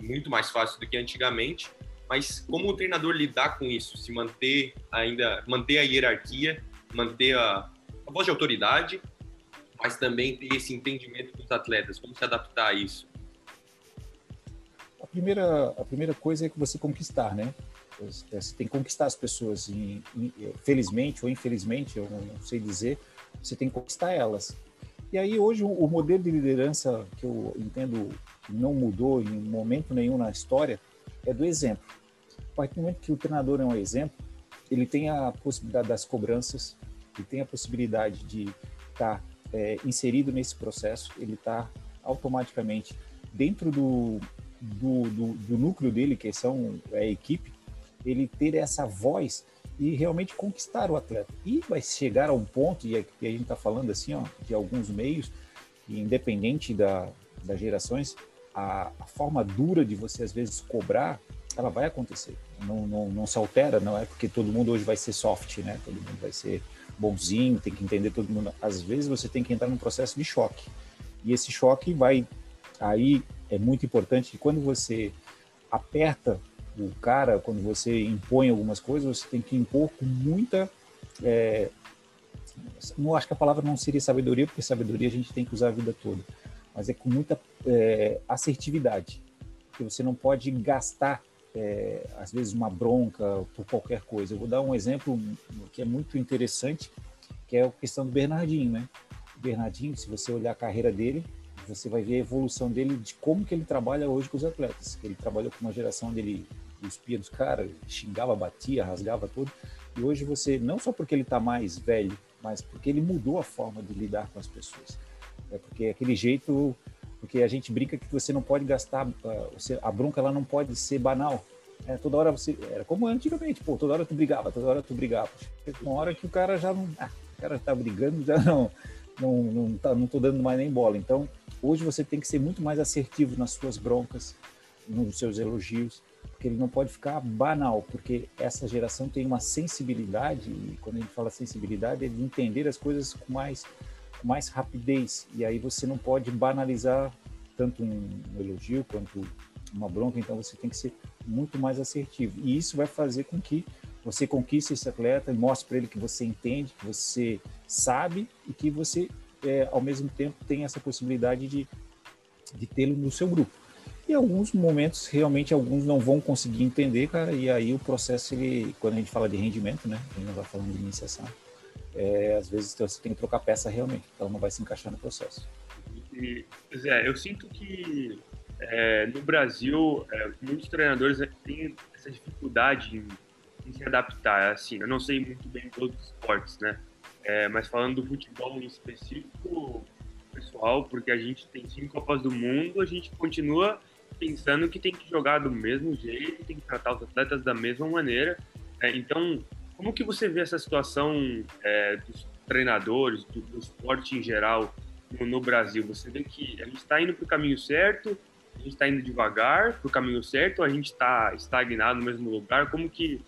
muito mais fácil do que antigamente mas como o treinador lidar com isso? Se manter ainda, manter a hierarquia, manter a, a voz de autoridade, mas também ter esse entendimento dos atletas, como se adaptar a isso? A primeira, a primeira coisa é que você conquistar, né? Você tem que conquistar as pessoas, e, felizmente ou infelizmente, eu não sei dizer, você tem que conquistar elas. E aí hoje o modelo de liderança que eu entendo não mudou em momento nenhum na história é do exemplo partir do momento que o treinador é um exemplo, ele tem a possibilidade das cobranças, ele tem a possibilidade de estar tá é, inserido nesse processo, ele está automaticamente dentro do, do, do, do, núcleo dele, que são é a equipe, ele ter essa voz e realmente conquistar o atleta. E vai chegar a um ponto, e a gente está falando assim, ó, de alguns meios, independente da, das gerações, a, a, forma dura de você às vezes cobrar, ela vai acontecer. Não, não, não se altera, não é porque todo mundo hoje vai ser soft, né? Todo mundo vai ser bonzinho, tem que entender todo mundo. Às vezes você tem que entrar num processo de choque. E esse choque vai. Aí é muito importante que quando você aperta o cara, quando você impõe algumas coisas, você tem que impor com muita. É, não acho que a palavra não seria sabedoria, porque sabedoria a gente tem que usar a vida toda, mas é com muita é, assertividade, que você não pode gastar é, às vezes uma bronca por qualquer coisa. Eu vou dar um exemplo que é muito interessante, que é a questão do Bernardinho, né? O Bernardinho, se você olhar a carreira dele, você vai ver a evolução dele de como que ele trabalha hoje com os atletas. Ele trabalhou com uma geração onde ele cuspia dos caras, xingava, batia, rasgava tudo. E hoje você, não só porque ele está mais velho, mas porque ele mudou a forma de lidar com as pessoas. É porque aquele jeito, porque a gente brinca que você não pode gastar, ah, a bronca ela não pode ser banal. É, toda hora você, era como antigamente, pô, toda hora tu brigava, toda hora tu brigava. Uma hora que o cara já não, ah, o cara tá brigando, já não, não, não, tá, não tô dando mais nem bola. Então, hoje você tem que ser muito mais assertivo nas suas broncas, nos seus elogios, porque ele não pode ficar banal, porque essa geração tem uma sensibilidade, e quando a gente fala sensibilidade, é de entender as coisas com mais, mais rapidez, e aí você não pode banalizar tanto um elogio quanto uma bronca, então você tem que ser muito mais assertivo, e isso vai fazer com que você conquiste esse atleta mostre para ele que você entende, que você sabe e que você, é, ao mesmo tempo, tem essa possibilidade de, de tê-lo no seu grupo. E alguns momentos, realmente, alguns não vão conseguir entender, cara, e aí o processo, ele, quando a gente fala de rendimento, né, a gente não está falando de iniciação, é, às vezes você tem que trocar peça realmente, então não vai se encaixar no processo. Zé, eu sinto que é, no Brasil, é, muitos treinadores têm essa dificuldade em, em, se adaptar, assim, eu não sei muito bem todos os esportes, né, é, mas falando do futebol em específico, pessoal, porque a gente tem cinco Copas do Mundo, a gente continua pensando que tem que jogar do mesmo jeito, tem que tratar os atletas da mesma maneira. É, então, como que você vê essa situação é, dos treinadores, do, do, esporte em geral no, no, Brasil? Você vê que a gente está indo para o caminho certo, a gente está indo devagar para o caminho certo, a gente está estagnado no mesmo lugar? Como que,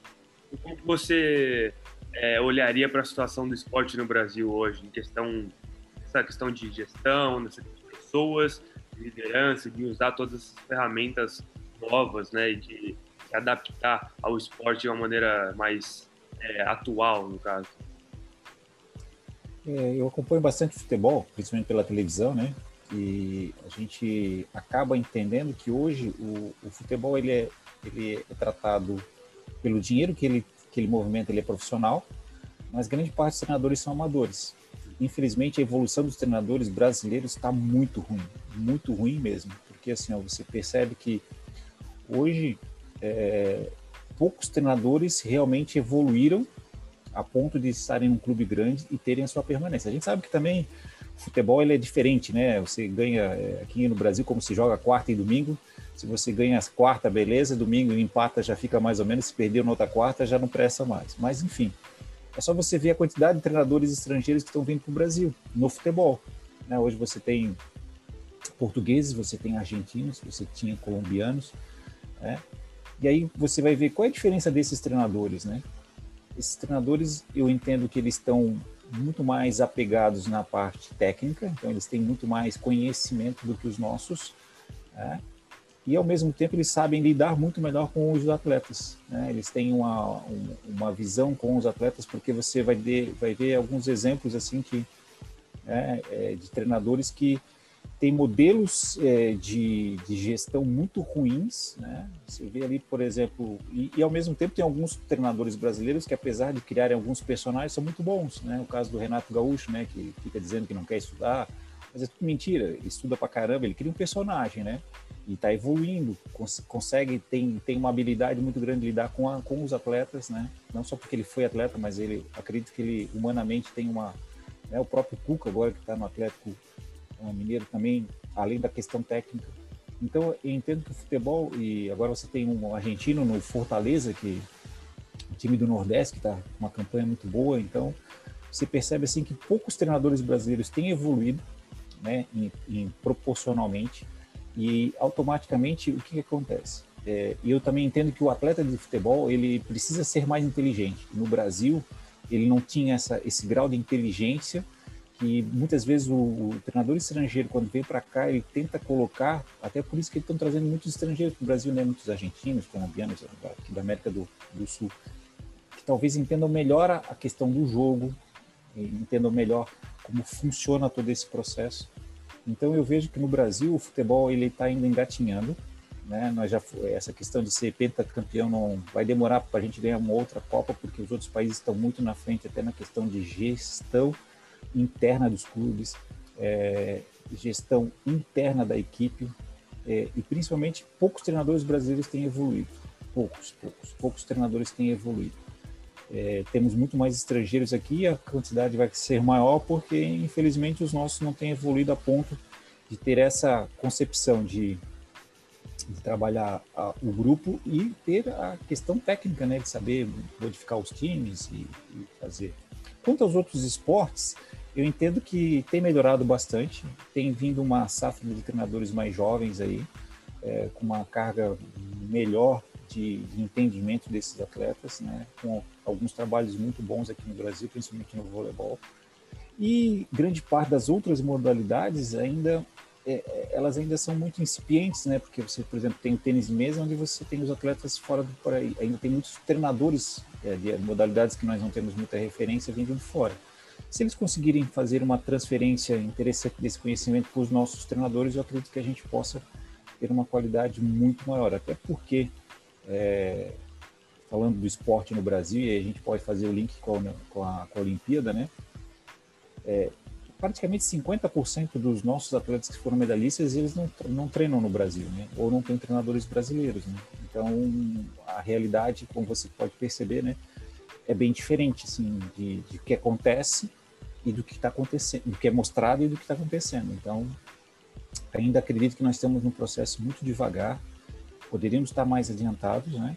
como que você é, olharia para a situação do esporte no Brasil hoje, em questão essa questão de gestão, de pessoas, liderança, de usar todas essas ferramentas novas, né, de se adaptar ao esporte de uma maneira mais é, atual, no caso. É, eu acompanho bastante futebol, principalmente pela televisão, né? E a gente acaba entendendo que hoje o, o futebol ele é, ele é tratado pelo dinheiro que ele, que ele movimenta, ele é profissional, mas grande parte dos treinadores são amadores infelizmente, a evolução dos treinadores brasileiros está muito ruim, muito ruim mesmo, porque assim, ó, você percebe que hoje é, poucos treinadores realmente evoluíram a ponto de estarem num clube grande e terem a sua permanência. A gente sabe que também o futebol ele é diferente, né? Você ganha é, aqui no Brasil como se joga quarta e domingo. Se você ganha quarta, beleza, domingo empata já fica mais ou menos. Se perdeu na outra quarta já não presta mais. Mas enfim, é só você ver a quantidade de treinadores estrangeiros que estão vindo para o Brasil no futebol. Né? Hoje você tem portugueses, você tem argentinos, você tinha colombianos, né? E aí você vai ver qual é a diferença desses treinadores, né? Esses treinadores, eu entendo que eles estão muito mais apegados na parte técnica, então eles têm muito mais conhecimento do que os nossos, né? e ao mesmo tempo eles sabem lidar muito melhor com os atletas. Né? Eles têm uma, uma visão com os atletas, porque você vai, ver, vai ver alguns exemplos assim que é, é, de treinadores que têm modelos é, de, de gestão muito ruins. Né? Você vê ali, por exemplo, e, e, ao mesmo tempo tem alguns treinadores brasileiros que, apesar de criarem alguns personagens, são muito bons. Né? O caso do Renato Gaúcho, né? que fica dizendo que não quer estudar, mas é tudo mentira. Ele estuda pra caramba, ele cria um personagem, né? e está evoluindo, cons consegue, tem, tem uma habilidade muito grande de lidar com, a, com os atletas, né? Não só porque ele foi atleta, mas ele acredito que ele humanamente tem uma, né? o próprio Cuca agora que está no Atlético Mineiro também, além da questão técnica. Então, eu entendo que o futebol, e agora você tem um argentino no Fortaleza, que o time do Nordeste, que está com uma campanha muito boa, então você percebe assim que poucos treinadores brasileiros têm evoluído, né, em, em proporcionalmente, e automaticamente o que, que acontece? É, e eu também entendo que o atleta de futebol ele precisa ser mais inteligente. No Brasil, ele não tinha essa, esse grau de inteligência que muitas vezes o, o treinador estrangeiro, quando vem para cá, ele tenta colocar, até por isso que estão trazendo muitos estrangeiros para o Brasil, né? muitos argentinos, colombianos, da América do, do Sul, que talvez entendam melhor a, a questão do jogo, entendam melhor como funciona todo esse processo. Então eu vejo que no Brasil o futebol ele está ainda engatinhando, né? Nós já essa questão de ser pentacampeão não vai demorar para a gente ganhar uma outra Copa porque os outros países estão muito na frente até na questão de gestão interna dos clubes, é, gestão interna da equipe é, e principalmente poucos treinadores brasileiros têm evoluído. Poucos, poucos, poucos treinadores têm evoluído. É, temos muito mais estrangeiros aqui, a quantidade vai ser maior porque infelizmente os nossos não têm evoluído a ponto de ter essa concepção de, de trabalhar a, o grupo e ter a questão técnica, né, de saber modificar os times e, e fazer. Quanto aos outros esportes, eu entendo que tem melhorado bastante, tem vindo uma safra de treinadores mais jovens aí, é, com uma carga melhor de, de, entendimento desses atletas, né, com alguns trabalhos muito bons aqui no Brasil, principalmente no voleibol. E grande parte das outras modalidades ainda é, é elas ainda são muito incipientes, né? Porque você, por exemplo, tem o tênis de mesa, onde você tem os atletas fora do país. Ainda tem muitos treinadores é, de modalidades que nós não temos muita referência vindo de fora. Se eles conseguirem fazer uma transferência interessante desse conhecimento para os nossos treinadores, eu acredito que a gente possa ter uma qualidade muito maior. Até porque, é, falando do esporte no Brasil, e a gente pode fazer o link com a, com a, com a Olimpíada, né? É, praticamente 50% dos nossos atletas que foram medalhistas, eles não, não treinam no Brasil, né? Ou não tem treinadores brasileiros, né? Então, a realidade, como você pode perceber, né? É bem diferente, assim, de, de que acontece e do que está acontecendo, do que é mostrado e do que está acontecendo. Então, ainda acredito que nós estamos num processo muito devagar, poderíamos estar mais adiantados, né?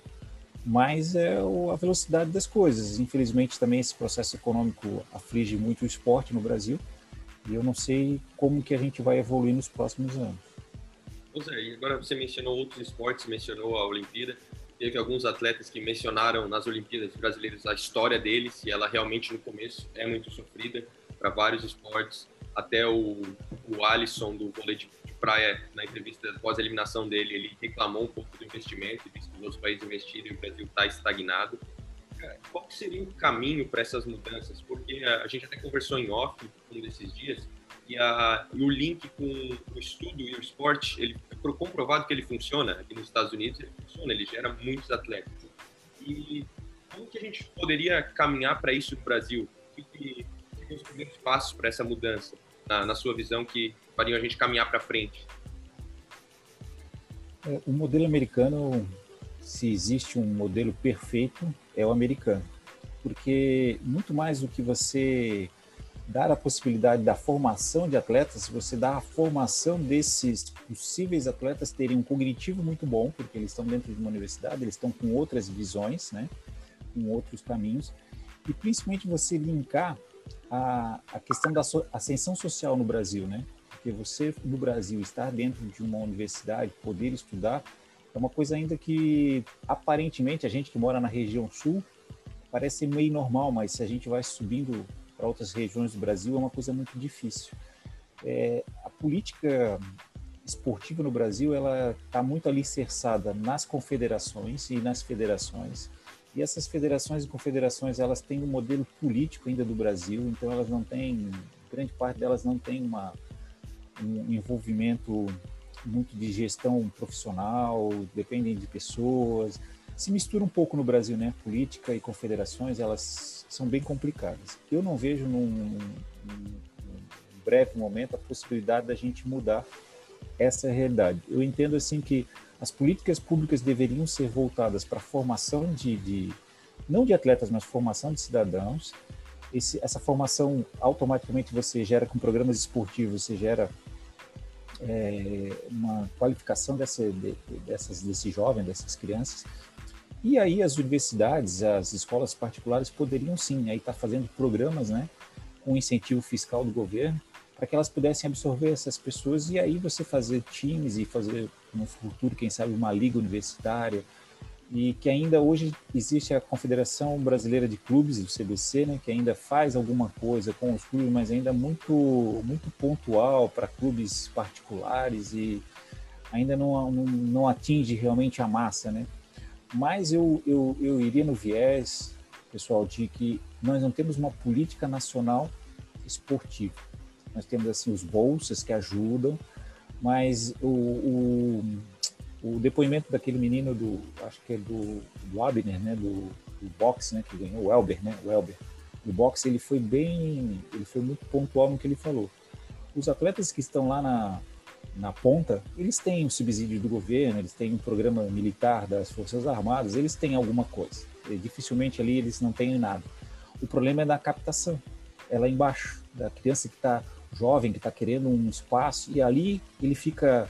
Mas é a velocidade das coisas. Infelizmente, também esse processo econômico aflige muito o esporte no Brasil. E eu não sei como que a gente vai evoluir nos próximos anos. Pois é, e agora você mencionou outros esportes, mencionou a Olimpíada teve alguns atletas que mencionaram nas Olimpíadas brasileiras a história deles e ela realmente no começo é muito sofrida para vários esportes. Até o, o Alisson do vôlei de, de praia, na entrevista após a eliminação dele, ele reclamou um pouco do investimento, visto que os outros países investiram e o Brasil está estagnado. Qual seria o caminho para essas mudanças? Porque a, gente até conversou em off um desses dias e, a, e o link com o estudo e o esporte, ele foi comprovado que ele funciona aqui nos Estados Unidos, ele funciona, ele gera muitos atletas. E como que a gente poderia caminhar para isso no Brasil? O que, que os primeiros passos para essa mudança, na, na, sua visão, que fariam a gente caminhar para frente? É, o modelo americano, se existe um modelo perfeito, é o americano. Porque muito mais do que você dar a possibilidade da formação de atletas, você dá a formação desses possíveis atletas terem um cognitivo muito bom, porque eles estão dentro de uma universidade, eles estão com outras visões, né, com outros caminhos, e principalmente você linkar a, a questão da so, ascensão social no Brasil, né, porque você no Brasil estar dentro de uma universidade, poder estudar, é uma coisa ainda que aparentemente a gente que mora na região sul parece meio normal, mas se a gente vai subindo para outras regiões do Brasil é uma coisa muito difícil. É, a política esportiva no Brasil ela está muito alicerçada nas confederações e nas federações. E essas federações e confederações elas têm um modelo político ainda do Brasil, então elas não têm, grande parte delas não tem uma, um envolvimento muito de gestão profissional, dependem de pessoas. Se mistura um pouco no Brasil, né? Política e confederações, elas são bem complicadas. Eu não vejo num, num, breve momento a possibilidade da gente mudar essa realidade. Eu entendo assim que as políticas públicas deveriam ser voltadas para a formação de, de, não de atletas, mas formação de cidadãos, esse, essa formação automaticamente você gera com programas esportivos, você gera é, uma qualificação dessa, de, dessas, desse jovem, dessas crianças. E aí as universidades, as escolas particulares poderiam sim aí estar tá fazendo programas, né, com incentivo fiscal do governo, para que elas pudessem absorver essas pessoas e aí você fazer times e fazer no futuro, quem sabe, uma liga universitária, e que ainda hoje existe a Confederação Brasileira de Clubes, o CBC, né, que ainda faz alguma coisa com os clubes, mas ainda muito muito pontual para clubes particulares e ainda não, não, atinge realmente a massa, né? Mas eu, eu, eu iria no viés, pessoal, de que nós não temos uma política nacional esportiva. Nós temos assim os bolsas que ajudam, mas o, o o depoimento daquele menino do, acho que é do, do Abner, né, do, do boxe, né, que ganhou, o Elber, né, o Elber, do boxe, ele foi bem, ele foi muito pontual no que ele falou. Os atletas que estão lá na, na ponta, eles têm o subsídio do governo, eles têm um programa militar das Forças Armadas, eles têm alguma coisa. E dificilmente ali eles não têm nada. O problema é da captação, é lá embaixo, da criança que está jovem, que está querendo um espaço, e ali ele fica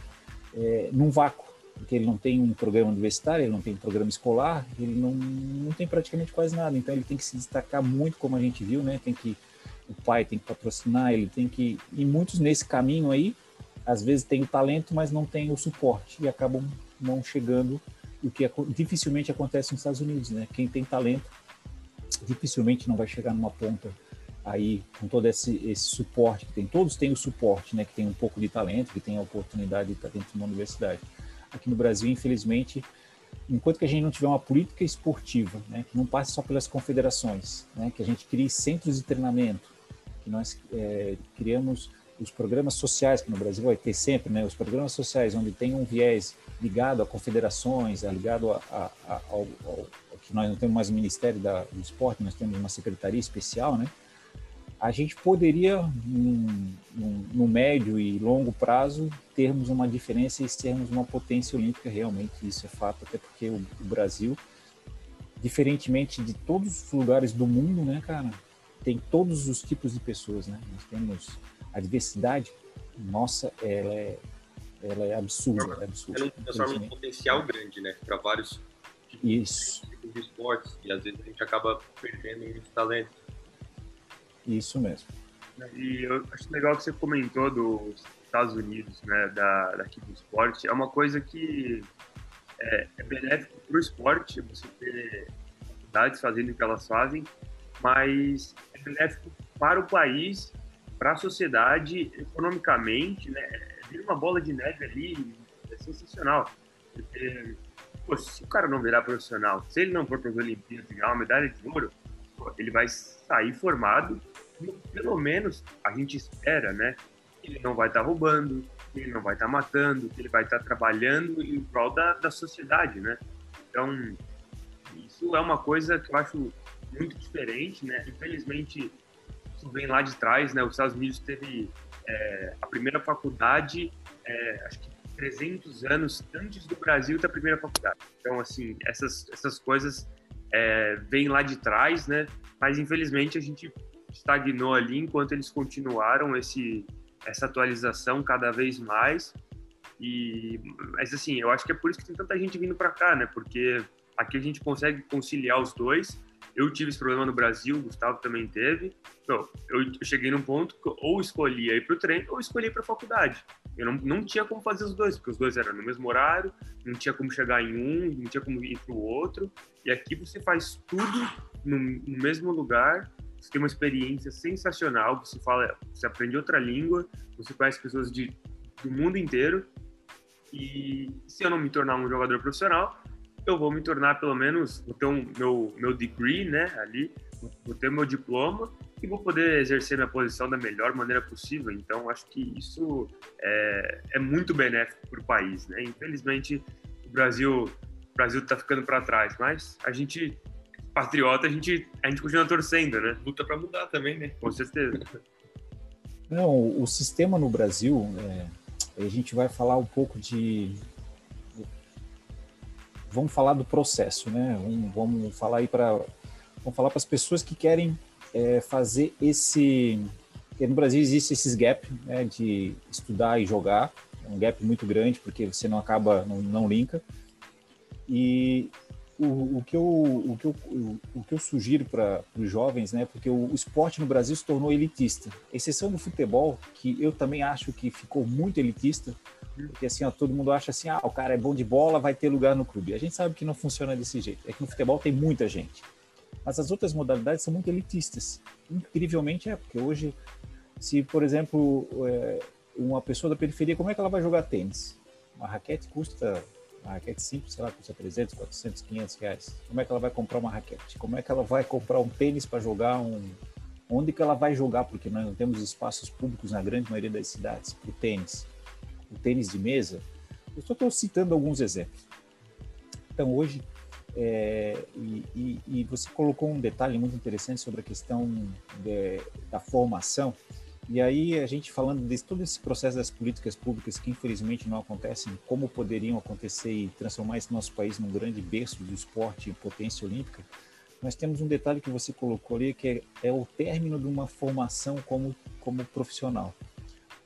é, num vácuo porque ele não tem um programa universitário, ele não tem um programa escolar, ele não, não tem praticamente quase nada. Então ele tem que se destacar muito, como a gente viu, né? Tem que o pai tem que patrocinar, ele tem que e muitos nesse caminho aí, às vezes tem o talento, mas não tem o suporte e acabam não chegando o que dificilmente acontece nos Estados Unidos, né? Quem tem talento dificilmente não vai chegar numa ponta aí com todo esse, esse suporte que tem. Todos têm o suporte, né? Que tem um pouco de talento, que tem a oportunidade de estar dentro de uma universidade aqui no Brasil, infelizmente, enquanto que a gente não tiver uma política esportiva, né, que não passe só pelas confederações, né, que a gente crie centros de treinamento, que nós é, criamos os programas sociais, que no Brasil vai ter sempre, né, os programas sociais onde tem um viés ligado a confederações, ligado a, a, a, ao, ao, que nós não temos mais o Ministério da, do Esporte, nós temos uma secretaria especial, né, a gente poderia, no médio e longo prazo, termos uma diferença e sermos uma potência olímpica realmente, isso é fato, até porque o, o Brasil, diferentemente de todos os lugares do mundo, né, cara, tem todos os tipos de pessoas, né? Nós temos a diversidade, nossa, ela é, ela é absurda, é absurda. Transforma um potencial grande, né, para vários tipos, isso. de esportes, e às vezes a gente acaba perdendo muitos talentos. Isso mesmo. E eu acho legal que você comentou dos Estados Unidos, né, da, daqui do esporte. É uma coisa que é, é benéfico para o esporte, você ter faculdades fazendo o que elas fazem, mas é benéfico para o país, para a sociedade, economicamente, né? Vira uma bola de neve ali, é sensacional. Porque, pô, se o cara não virar profissional, se ele não for para as Olimpíadas ganhar uma medalha de ouro, ele vai sair formado pelo menos a gente espera, né? Que ele não vai estar tá roubando, que ele não vai estar tá matando, que ele vai estar tá trabalhando em prol da, da sociedade, né? Então, isso é uma coisa que eu acho muito diferente, né? Infelizmente, isso vem lá de trás, né? Os Estados Unidos teve é, a primeira faculdade, é, acho que 300 anos antes do Brasil ter a primeira faculdade. Então, assim, essas, essas coisas é, vêm lá de trás, né? Mas, infelizmente, a gente estagnou ali enquanto eles continuaram esse, essa atualização cada vez mais. E, mas assim, eu acho que é por isso que tem tanta gente vindo para cá, né? Porque aqui a gente consegue conciliar os dois. Eu tive esse problema no Brasil, o Gustavo também teve. Então, eu cheguei num ponto que ou escolhia ir para o treino ou escolhia para a faculdade. Eu não, não tinha como fazer os dois, porque os dois eram no mesmo horário, não tinha como chegar em um, não tinha como ir para o outro. E aqui você faz tudo no, no mesmo lugar você tem uma experiência sensacional, você fala, você aprende outra língua, você conhece pessoas de, do mundo inteiro. E se eu não me tornar um jogador profissional, eu vou me tornar pelo menos, vou ter um, meu, meu degree, né, ali, vou ter meu diploma e vou poder exercer minha posição da melhor maneira possível. Então, acho que isso é, é muito benéfico para o país, né? Infelizmente, o Brasil o Brasil está ficando para trás, mas a gente patriota, a gente, a gente continua torcendo, né? Luta para mudar também, né? Com certeza. Não, o sistema no Brasil, é, a gente vai falar um pouco de. Vamos falar do processo, né? Vamos, vamos falar aí para. Vamos falar para as pessoas que querem é fazer esse. Porque no Brasil existe esses gap né, de estudar e jogar, é um gap muito grande porque você não acaba, não, não linka. E o, o, que eu, o, que eu, o, que eu sugiro para os jovens, né? Porque o, o, esporte no Brasil se tornou elitista, exceção do futebol, que eu também acho que ficou muito elitista, porque assim, ó, todo mundo acha assim, ah, o cara é bom de bola, vai ter lugar no clube. A gente sabe que não funciona desse jeito. É que no futebol tem muita gente. Mas as outras modalidades são muito elitistas. Incrivelmente é, porque hoje, se, por exemplo, é, uma pessoa da periferia, como é que ela vai jogar tênis? Uma raquete custa uma raquete simples, sei lá, custa 300, 400, 500 reais. Como é que ela vai comprar uma raquete? Como é que ela vai comprar um tênis para jogar um... Onde que ela vai jogar? Porque nós não temos espaços públicos na grande maioria das cidades para o tênis. O tênis de mesa. Eu só estou citando alguns exemplos. Então, hoje, é, e, e, e, você colocou um detalhe muito interessante sobre a questão de, da formação. E aí a gente falando de todo esse processo das políticas públicas que infelizmente não acontecem, como poderiam acontecer e transformar esse nosso país num grande berço do esporte e potência olímpica, nós temos um detalhe que você colocou ali que é, é o término de uma formação como como profissional.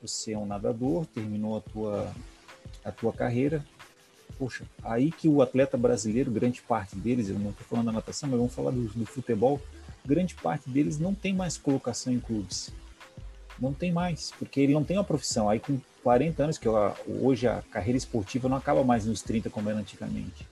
Você é um nadador, terminou a tua a tua carreira, poxa, aí que o atleta brasileiro, grande parte deles, eu não estou falando da natação, mas vamos falar do, do futebol, grande parte deles não tem mais colocação em clubes não tem mais, porque ele não tem uma profissão. Aí com 40 anos, que eu, hoje a carreira esportiva não acaba mais nos 30 como era antigamente.